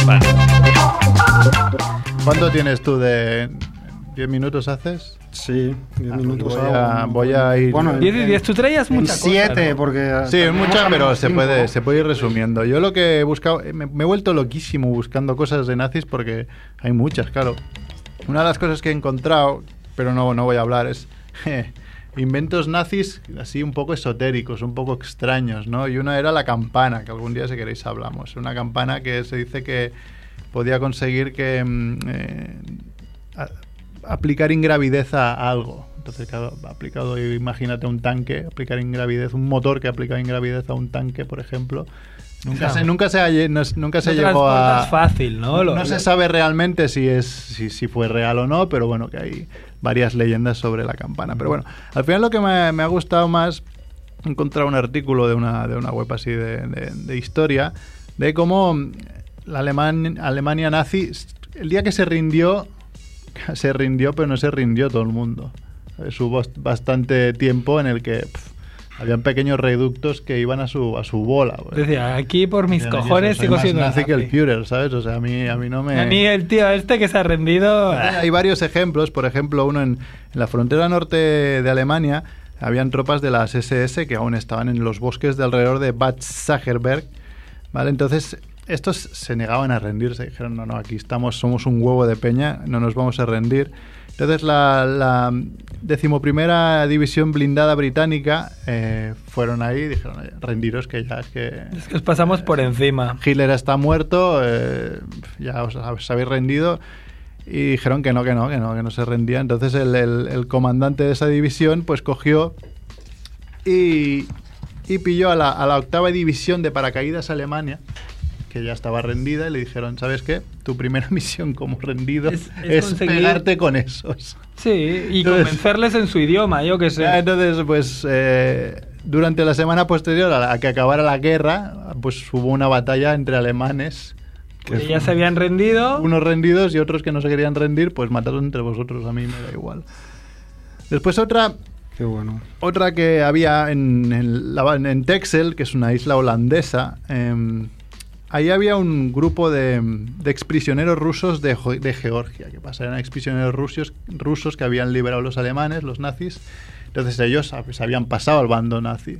Vale. ¿Cuánto tienes tú de 10 minutos haces? Sí, 10 minutos. voy a- voy a ir- Bueno, 10 y 10, tú traías en mucha cosa, 7, ¿no? porque. Sí, es mucha, pero se puede, se puede ir resumiendo. Yo lo que he buscado, eh, me, me he vuelto loquísimo buscando cosas de nazis porque hay muchas, claro. Una de las cosas que he encontrado, pero no, no voy a hablar, es eh, inventos nazis así un poco esotéricos, un poco extraños, ¿no? Y una era la campana, que algún día si queréis hablamos. Una campana que se dice que podía conseguir que mm, eh, a- aplicar ingravidez a algo. Entonces, claro, aplicado, imagínate un tanque, aplicar ingravidez, un motor que aplica ingravidez a un tanque, por ejemplo. Nunca Claro. se, nunca se, no- nunca se llegó a... transportas fácil, ¿no? Lo- No se sabe realmente si es si, si fue real o no, pero bueno, que hay varias leyendas sobre la campana. Pero bueno, al final lo que me, ha gustado más encontrar un artículo de una, de una web así de, de- historia de cómo la Aleman- Alemania nazi, el día que se rindió, se rindió, pero no se rindió todo el mundo. Hubo bast- bastante tiempo en el que habían pequeños reductos que iban a su, a su bola. pues. Decía, aquí por mis Decían, cojones "Yo soy sigo siendo nazi que el nazi". Führer, ¿sabes? O sea, a mí, a mí no me... A mí el tío este que se ha rendido... Hay varios ejemplos, por ejemplo, uno en, en la frontera norte de Alemania habían tropas de las SS que aún estaban en los bosques de alrededor de Bad Sacherberg, ¿vale? Entonces, estos se negaban a rendirse, dijeron, no, no, aquí estamos, somos un huevo de peña, no nos vamos a rendir. Entonces, la, la decimoprimera división blindada británica eh, fueron ahí y dijeron, "Oye, rendiros que ya es que... Es que os pasamos por encima. Hitler está muerto, eh, ya os, os habéis rendido. Y dijeron que no, que no, que no, que no se rendía. Entonces el, el- el comandante de esa división pues cogió y y pilló a la, a la octava división de paracaídas Alemania, que ya estaba rendida, y le dijeron, ¿sabes qué? Tu primera misión como rendido Es- es, es conseguir- pegarte con esos. Sí, y Entonces- convencerles en su idioma, yo qué sé. Ya, Entonces, pues eh, durante la semana posterior a, la- a que acabara la guerra, pues hubo una batalla entre alemanes. Que ya se habían rendido. Unos rendidos y otros que no se querían rendir, pues mataron entre vosotros, a mí me da igual. Después otra, Qué bueno. otra que había en, en, en Texel, que es una isla holandesa, em, ahí había un grupo de, de exprisioneros rusos de, de Georgia. ¿Qué pasa? Eran exprisioneros rusos, rusos que habían liberado a los alemanes, los nazis. Entonces ellos pues, habían pasado al bando nazi.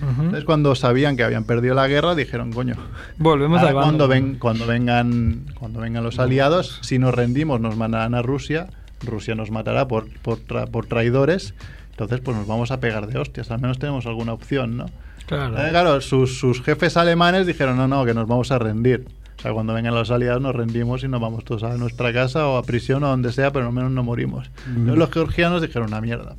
Entonces cuando sabían que habían perdido la guerra, dijeron, coño, Volvemos al bando. cuando, ven, cuando, vengan, cuando vengan los aliados, si nos rendimos nos mandarán a Rusia, Rusia nos matará por, por, tra- por traidores, entonces pues nos vamos a pegar de hostias, al menos tenemos alguna opción, ¿no? Claro. Eh, claro, sus, sus jefes alemanes dijeron, no, no, que nos vamos a rendir. O sea, cuando vengan los aliados nos rendimos y nos vamos todos a nuestra casa o a prisión o donde sea, pero al menos no morimos. Entonces los georgianos dijeron, una mierda.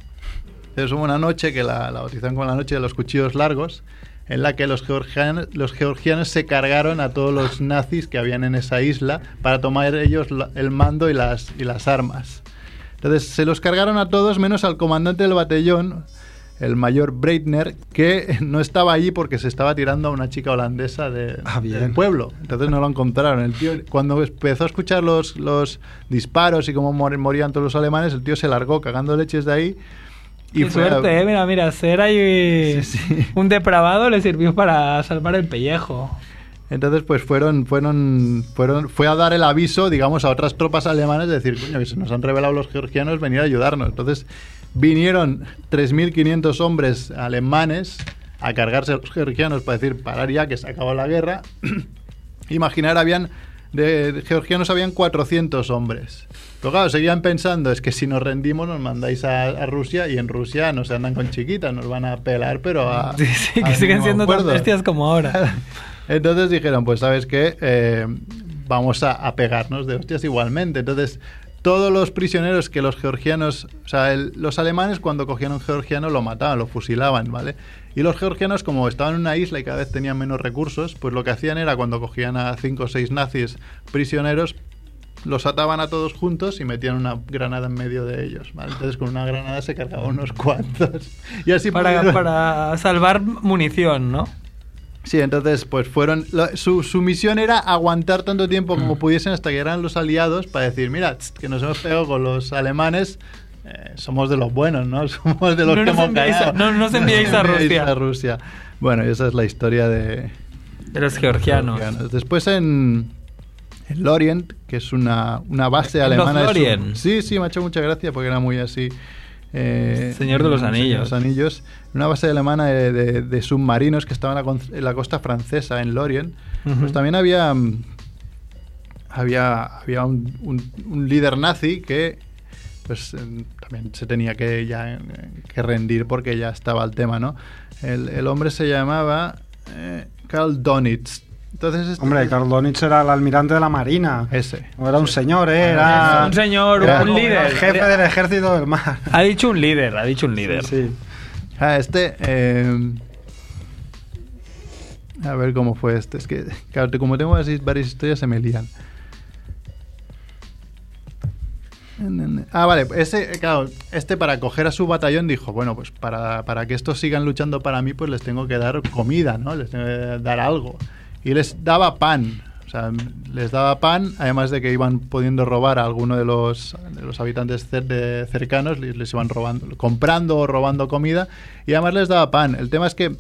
Entonces hubo una noche que la, la bautizaron con la noche de los cuchillos largos, en la que los georgianos, los georgianos se cargaron a todos los nazis que habían en esa isla para tomar ellos la- el mando y las, y las armas. Entonces se los cargaron a todos menos al comandante del batallón, el mayor Breitner, que no estaba allí porque se estaba tirando a una chica holandesa de- Ah, del pueblo. Entonces no lo encontraron. El tío, cuando empezó a escuchar los, los disparos y cómo mor- morían todos los alemanes, el tío se largó cagando leches de ahí. Y Qué fue a- suerte, eh. Mira, mira, ser ahí Sí, sí. un depravado le sirvió para salvar el pellejo. Entonces, pues fueron, fueron, fueron, fue a dar el aviso, digamos, a otras tropas alemanas de decir, coño, que se nos han revelado los georgianos, venir a ayudarnos. Entonces, vinieron 3.500 hombres alemanes a cargarse a los georgianos para decir, parar ya, que se acabó la guerra. Imaginar, habían, de, de georgianos habían 400 hombres. Pero claro, seguían pensando, es que si nos rendimos nos mandáis a, a Rusia y en Rusia no se andan con chiquitas, nos van a pelar, pero a... Sí, sí, que siguen siendo tan acuerdo. bestias como ahora. Entonces dijeron, pues sabes qué, Eh, vamos a, a pegarnos de hostias igualmente. Entonces, todos los prisioneros que los georgianos, o sea, el- los alemanes cuando cogían a un georgiano lo mataban, lo fusilaban, ¿vale? Y los georgianos, como estaban en una isla y cada vez tenían menos recursos, pues lo que hacían era cuando cogían a cinco o seis nazis prisioneros, los ataban a todos juntos y metían una granada en medio de ellos, ¿vale? Entonces con una granada se cargaban unos cuantos. Y así Para, pudieron- para salvar munición, ¿no? Sí, entonces pues fueron... lo- su, su misión era aguantar tanto tiempo como Mm. pudiesen hasta que eran los aliados para decir, mira, que nos hemos pegado con los alemanes, eh, somos de los buenos, ¿no? Somos de los No que hemos a- ganado. no nos enviéis a Rusia. a Rusia. Bueno, y esa es la historia de... De los georgianos. georgianos. Después en... En Lorient, que es una, una base ¿En los alemana. sub- Lorient? Sí, sí, me ha hecho mucha gracia porque era muy así. Eh, Señor de los Anillos. los Anillos. Una base alemana de, de- de submarinos que estaba en la, costa francesa, en Lorient. Pues también había. mm, Había, había un, un- un líder nazi que pues eh, también se tenía que ya eh, que rendir porque ya estaba el tema, ¿no? El, el hombre se llamaba eh, Karl Donitz. Entonces este- Hombre, Karl Donitz era el almirante de la Marina. Ese. No era un señor, ¿eh? Era Un señor, Era un líder. el jefe del ejército del mar. Ha dicho un líder, ha dicho un líder. Sí. Ah, este. eh, a ver cómo fue este. Es que, claro, como tengo así varias historias, se me lían. Ah, vale, ese, claro, este para coger a su batallón dijo, bueno, pues para, para que estos sigan luchando para mí, pues les tengo que dar comida, ¿no? Les tengo que dar algo. Y les daba pan, o sea, les daba pan, además de que iban pudiendo robar a alguno de los, de los habitantes cer- de- cercanos, les, les iban robando, comprando o robando comida, y además les daba pan. El tema es que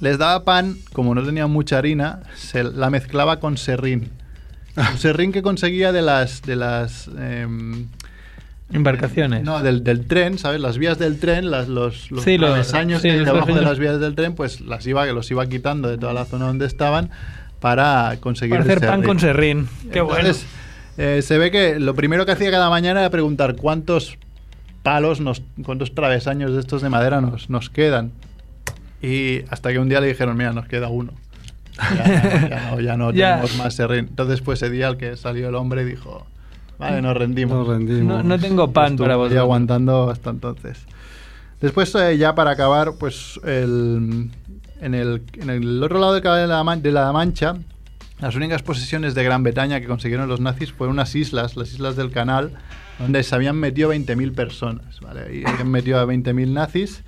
les daba pan, como no tenían mucha harina, se la mezclaba con serrín. Un serrín que conseguía de las... De las em, Embarcaciones. no, del, del tren, ¿sabes? Las vías del tren, las, los, los Sí, los- travesaños sí, que hay debajo de las vías del tren, pues las iba, los iba quitando de toda la zona donde estaban para conseguir Para hacer pan serrín. con serrín. Qué bueno. Entonces, eh, se ve que lo primero que hacía cada mañana era preguntar cuántos palos, nos, cuántos travesaños de estos de madera nos, nos quedan. Y hasta que un día le dijeron, mira, nos queda uno. Ya, ya- ya no, ya no tenemos más serrín. Entonces fue ese día el que salió el hombre dijo, vale, nos rendimos. Nos rendimos. No, no tengo pan Estuvo para ahí vosotros. aguantando hasta entonces. Después, eh, ya para acabar, pues el, en, el, en el otro lado del Canal de la, de la Mancha, las únicas posesiones de Gran Bretaña que consiguieron los nazis fueron unas islas, las islas del canal, donde se habían metido 20.000 personas. ¿vale? Y habían metido a 20.000 nazis.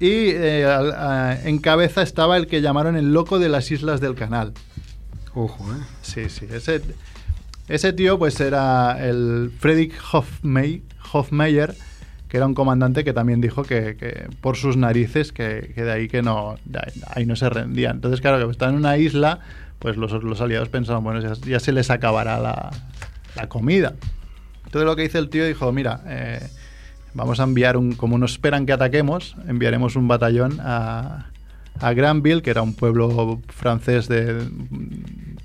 Y eh, al- a- en cabeza estaba el que llamaron el loco de las islas del canal. Ojo, ¿eh? Sí, sí. Ese, ese tío, pues era el Friedrich Hofmey- Hofmeyer, que era un comandante que también dijo que, por sus narices, que, de ahí que no, ahí, no se rendía. Entonces, claro, que está en una isla, pues los, los aliados pensaban, bueno, ya, se les acabará la, comida. Entonces lo que hizo el tío dijo, mira, eh, vamos a enviar un, como nos esperan que ataquemos, enviaremos un batallón a, a Granville, que era un pueblo francés de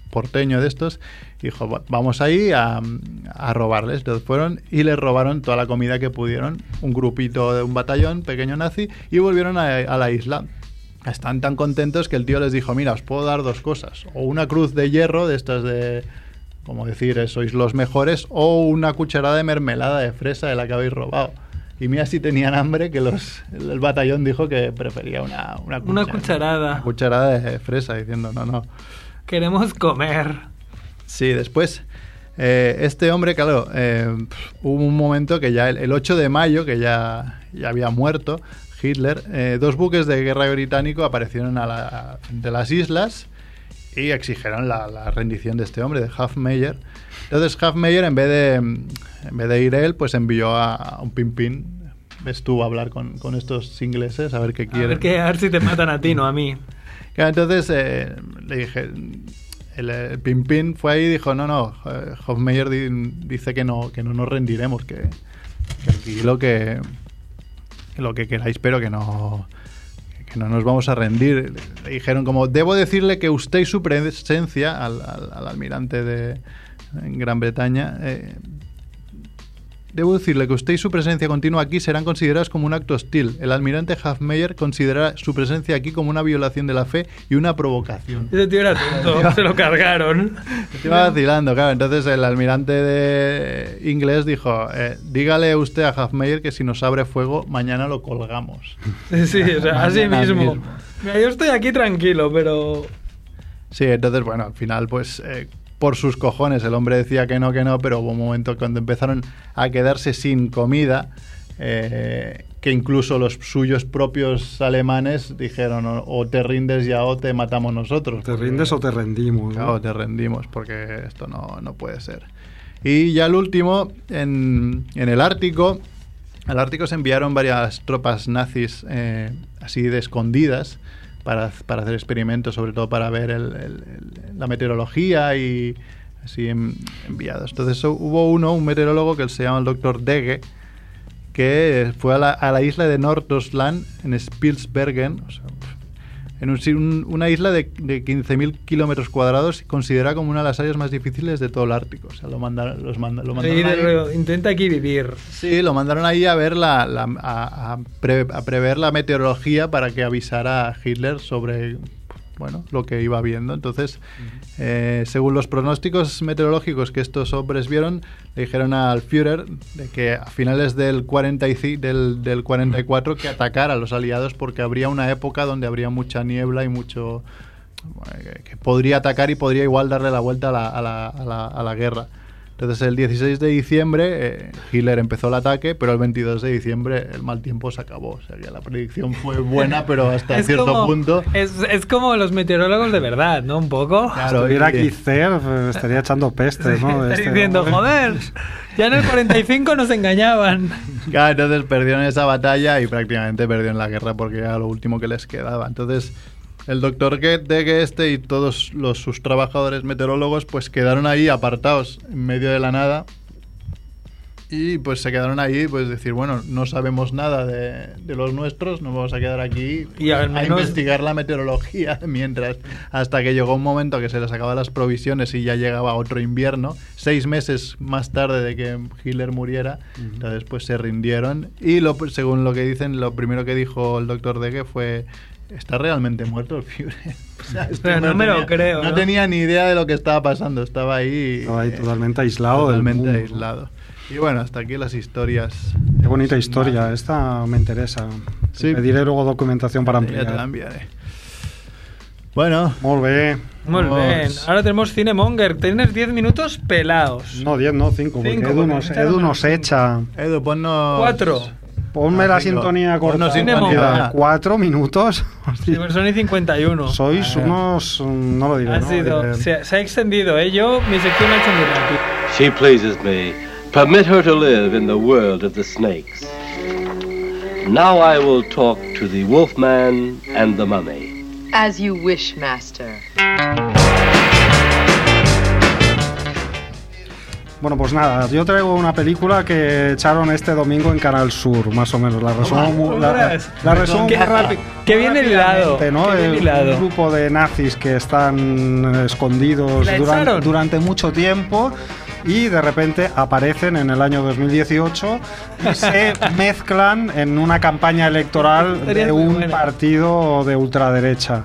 porteño de estos, dijo, "Va- vamos ahí a, a robarles. Entonces fueron y les robaron toda la comida que pudieron, un grupito de un batallón pequeño nazi, y volvieron a, a la isla. Están tan contentos que el tío les dijo, mira, os puedo dar dos cosas, o una cruz de hierro de estas de, como decir, eh, sois los mejores, o una cucharada de mermelada de fresa de la que habéis robado. Y mira si tenían hambre, que los, el, batallón dijo que prefería una, una, Una cuchara- cucharada. una cucharada de fresa, diciendo, no, no. Queremos comer. Sí, después, eh, este hombre, claro, eh, hubo un momento que ya el, el 8 de mayo, que ya, ya había muerto Hitler, eh, dos buques de guerra británico aparecieron a la, de las islas y exigieron la, la rendición de este hombre, de Hofmeyer. Entonces Hofmeyer, en vez de, en vez de ir él, pues envió a, a un pimpín, estuvo a hablar con, con estos ingleses, a ver qué A quieren. ver, que, a ver si te matan a ti, no a mí. Entonces eh, le dije, el, el Pimpín fue ahí y dijo, no, no, eh, Hofmeyer di- dice que no, que no nos rendiremos, que, aquí lo que, lo que queráis, pero que no, que no nos vamos a rendir. Le dijeron como, debo decirle que usted y su presencia al, al- al almirante de Gran Bretaña, eh, Debo decirle que usted y su presencia continua aquí serán consideradas como un acto hostil. El almirante Hafmeyer considera su presencia aquí como una violación de la fe y una provocación. Ese tío era tonto, se lo cargaron. Estaba vacilando, claro. Entonces el almirante de inglés dijo, eh, dígale usted a Hafmeyer que si nos abre fuego, mañana lo colgamos. Sí, o sea, así mismo. Mira, yo estoy aquí tranquilo, pero Sí, entonces, bueno, al final, pues, eh, por sus cojones, el hombre decía que no, que no, pero hubo un momento cuando empezaron a quedarse sin comida, eh, que incluso los suyos propios alemanes dijeron, o, o te rindes ya o te matamos nosotros. ¿Te Porque- rindes o te rendimos? ¿no? Te rendimos, porque esto no, no puede ser. Y ya el último, en, en el Ártico, al Ártico se enviaron varias tropas nazis eh, así de escondidas para, para hacer experimentos, sobre todo para ver el- la meteorología y así en- enviados. Entonces hubo uno, un meteorólogo que se llama el doctor Dege, que fue a la, a la isla de Nordostland, en sea, en un una isla de, de 15.000 kilómetros cuadrados, considerada como una de las áreas más difíciles de todo el Ártico. O sea, lo mandaron, los manda- lo mandaron Sí, ahí- intenta aquí vivir. Sí, lo mandaron ahí a ver la, la- a, a pre- a prever la meteorología para que avisara a Hitler sobre bueno lo que iba viendo. Entonces, eh, según los pronósticos meteorológicos que estos hombres vieron, le dijeron al Führer de que a finales del, 45 del, del 44 que atacara a los aliados porque habría una época donde habría mucha niebla y mucho bueno, que- que podría atacar y podría igual darle la vuelta a la, a la- a la- a la guerra. Entonces el 16 de diciembre eh, Hitler empezó el ataque, pero el 22 de diciembre el mal tiempo se acabó. O sea que la predicción fue buena, pero hasta Es cierto como- punto. Es, es como los meteorólogos de verdad, ¿no? Un poco. Si Claro, estuviera y- aquí Cer, pues, estaría echando pestes, ¿no? Está este diciendo, hombre. joder, ya en el 45 nos engañaban. Claro, entonces perdieron esa batalla y prácticamente perdieron la guerra porque era lo último que les quedaba. Entonces, el doctor Dege este y todos los, sus trabajadores meteorólogos pues quedaron ahí apartados en medio de la nada. Y pues se quedaron ahí pues decir, bueno, no sabemos nada de, de los nuestros, nos vamos a quedar aquí Y al a investigar la meteorología mientras hasta que llegó un momento que se les acababan las provisiones y ya llegaba otro invierno, seis meses más tarde de que Hitler muriera, entonces pues se rindieron. Y lo, según lo que dicen, lo primero que dijo el doctor Dege fue ¿Está realmente muerto el Führer? O sea, este Pero no me lo tenía- creo, No ¿no? tenía ni idea de lo que estaba pasando, estaba ahí... Estaba ahí eh, totalmente aislado del Totalmente mundo. aislado. Y bueno, hasta aquí las historias. Qué bonita historia, más. esta me interesa. Sí. Te pediré luego documentación para Ya te la ampliar. enviaré. Bueno, Molt bé. Muy bien. Ahora tenemos Cinemonger. Tienes 10 minutos pelados. No, 10, no, 5, porque Cinco, Edu nos, Edu nos echa. Edu, ponnos... 4. Ponme Ah, la sintonía corta. Ponnos sintonía. ¿Cuatro minutos? Son y 51. Sois unos... mm, No lo diré, Ha ¿no? sido, Diré- se, se ha extendido, ¿eh? Yo, mi sección hecho muy rápido. She pleases me. Permit her to live in the world of the snakes. Now I will talk to the wolfman and the mummy. As you wish, Master. Bueno, pues nada, yo traigo una película que echaron este domingo en Canal Sur, más o menos. La resumo la, la- la resumo Qué- rápido. qué bien hilado, ¿no? qué bien hilado. Un grupo de nazis que están escondidos durante mucho tiempo y de repente aparecen en el año 2018 y se mezclan en una campaña electoral de un buena. partido de ultraderecha.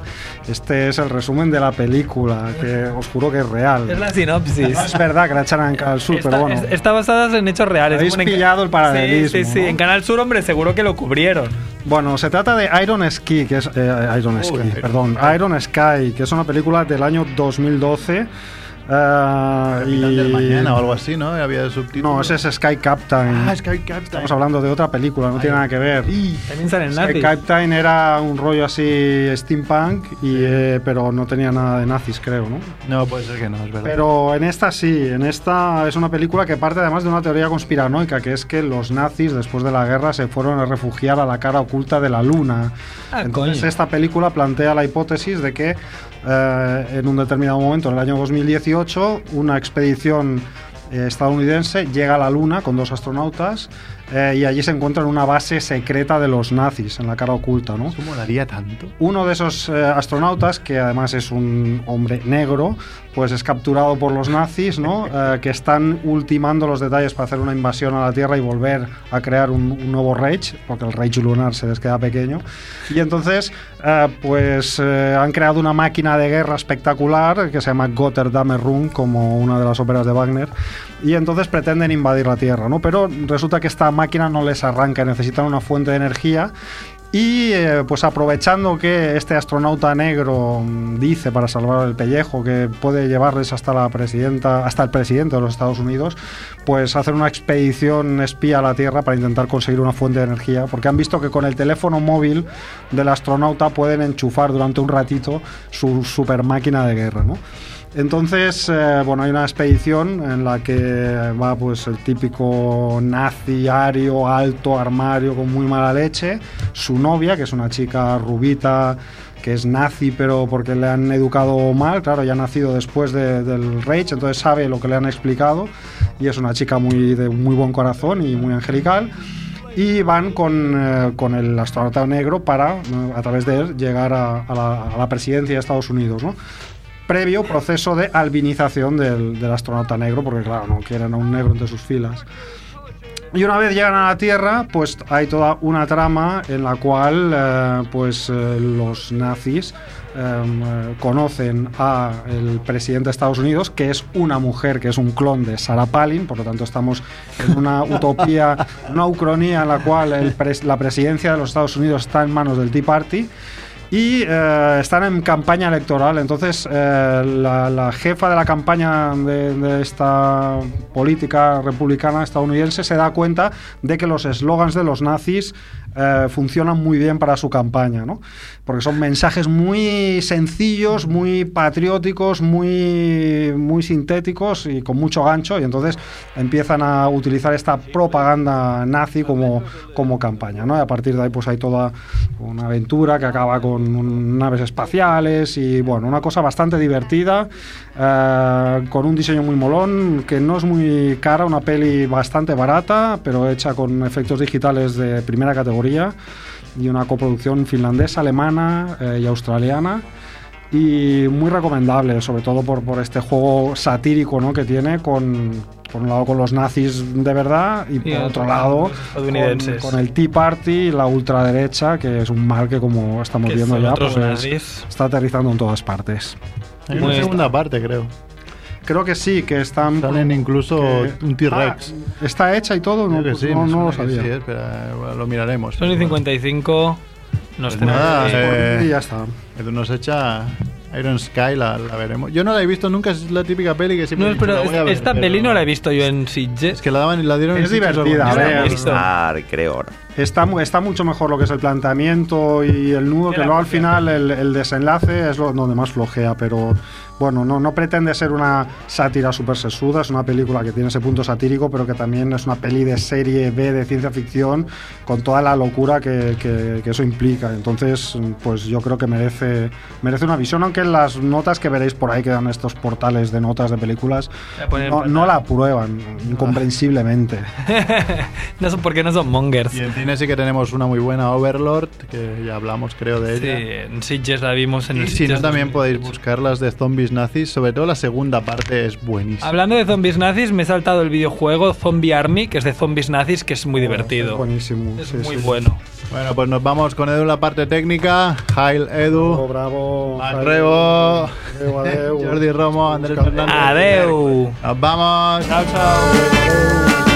Este es el resumen de la película, que os juro que es real. Es la sinopsis. Es verdad que la echan en Canal Sur, Está, pero bueno. es- está basada en hechos reales. Habéis Bueno, en- pillado el paralelismo, Sí, sí, sí. ¿no? En Canal Sur, hombre, seguro que lo cubrieron. Bueno, se trata de Iron Ski, que es eh, Iron Ski, Iron perdón, Iron Sky, que es una película del año 2012. Eh, Capitán del y- Mañana o algo así, ¿no? Había subtítulos. No, ese es Sky Captain. Ah, Sky Captain. Estamos hablando de otra película, no tiene nada que ver. También salen Sky nazis. Captain era un rollo así steampunk, y, eh, pero no tenía nada de nazis, creo, ¿no? No, puede ser que no, es verdad. Pero en esta sí, en esta es una película que parte además de una teoría conspiranoica, que es que los nazis después de la guerra se fueron a refugiar a la cara oculta de la luna. Ah, Entonces coño. esta película plantea la hipótesis de que eh, en un determinado momento, en el año 2018, una expedición eh, estadounidense llega a la Luna con dos astronautas eh, y allí se encuentran una base secreta de los nazis en la cara oculta, ¿no? ¿Eso molaría tanto? Uno de esos eh, astronautas, que además es un hombre negro, pues es capturado por los nazis, ¿no? Eh, que están ultimando los detalles para hacer una invasión a la Tierra y volver a crear un, un nuevo Reich, porque el Reich lunar se les queda pequeño. Y entonces, eh, pues eh, han creado una máquina de guerra espectacular que se llama Gotterdammerung, como una de las óperas de Wagner. Y entonces pretenden invadir la Tierra, ¿no? Pero resulta que esta máquina no les arranca, necesitan una fuente de energía y eh, pues aprovechando que este astronauta negro mm, dice para salvar el pellejo que puede llevarles hasta la presidenta, hasta el presidente de los Estados Unidos, pues hacen una expedición espía a la Tierra para intentar conseguir una fuente de energía, porque han visto que con el teléfono móvil del astronauta pueden enchufar durante un ratito su super máquina de guerra, ¿no? Entonces, eh, bueno, hay una expedición en la que va pues el típico nazi ario, alto, armario, con muy mala leche, su novia, que es una chica rubita, que es nazi, pero porque le han educado mal, claro, ya ha nacido después de- del Reich, entonces sabe lo que le han explicado, y es una chica muy de muy buen corazón y muy angelical. Y van con, eh, con el astronauta negro para, a través de él, llegar a, a la, a la presidencia de Estados Unidos, ¿no? Previo proceso de albinización del, del astronauta negro, porque claro, no quieren a un negro entre sus filas. Y una vez llegan a la Tierra, pues hay toda una trama en la cual eh, pues eh, los nazis em, eh, conocen a el presidente de Estados Unidos, que es una mujer, que es un clon de Sarah Palin, por lo tanto estamos en una utopía, una ucronía en la cual el pres- la presidencia de los Estados Unidos está en manos del Tea Party y eh, están en campaña electoral. Entonces, eh, la, la jefa de la campaña de, de esta política republicana estadounidense se da cuenta de que los eslogans de los nazis eh, funcionan muy bien para su campaña, ¿no? Porque son mensajes muy sencillos, muy patrióticos, muy, muy sintéticos y con mucho gancho. Y entonces empiezan a utilizar esta propaganda nazi como, como campaña, ¿no? Y a partir de ahí, pues hay toda una aventura que acaba con naves espaciales y bueno, una cosa bastante divertida, eh, con un diseño muy molón, que no es muy cara, una peli bastante barata, pero hecha con efectos digitales de primera categoría y una coproducción finlandesa, alemana eh, y australiana. Y muy recomendable, sobre todo por, por este juego satírico ¿no? que tiene con, por un lado con los nazis de verdad y por Y otro otro lado con, con el Tea Party y la ultraderecha, que es un mal que como estamos Que viendo ya, pues, nazis. está aterrizando en todas partes. Hay una segunda parte, creo. Creo que sí, que están... Salen incluso que- un T-Rex. Ah, ¿Está hecha y todo? No, pues sí, no, no lo sabía. sí, espera, bueno, lo miraremos. Son y 55. Nos Pues nada, eh, Y ya está. Edu nos echa Iron Sky la, la veremos. Yo no la he visto nunca, es la típica peli que siempre No, pero la voy a ver, esta pero- peli no la he visto yo en Sitges. Es que la daban y la dieron en Es sitios divertida, a ver. Creo. Está, está mucho mejor lo que es el planteamiento y el nudo, que luego al final el, el desenlace es lo donde más flojea, pero bueno, no, no pretende ser una sátira súper sesuda, es una película que tiene ese punto satírico, pero que también es una peli de serie B de ciencia ficción con toda la locura que, que- que eso implica. Entonces, pues yo creo que merece, merece una visión, aunque las notas que veréis por ahí que dan estos portales de notas de películas, no, la aprueban, incomprensiblemente. no sé por qué no son mongers. Y en cine sí que tenemos una muy buena, Overlord, que ya hablamos creo de Sí, ella. en Sitges la vimos en Y el si no, también 2018. podéis buscar las de zombies nazis, sobre todo la segunda parte es buenísima. Hablando de zombies nazis, me he saltado el videojuego Zombie Army, que es de zombies nazis, que es muy divertido. Es buenísimo. Es sí, muy sí. bueno. Bueno, pues nos vamos con Edu en la parte técnica. Jail, Edu, Bravo, bravo. Rebo, Adeu, adeu. Jordi Romo, Andrés Fernández. Adeu. Nos vamos. Chao, chao.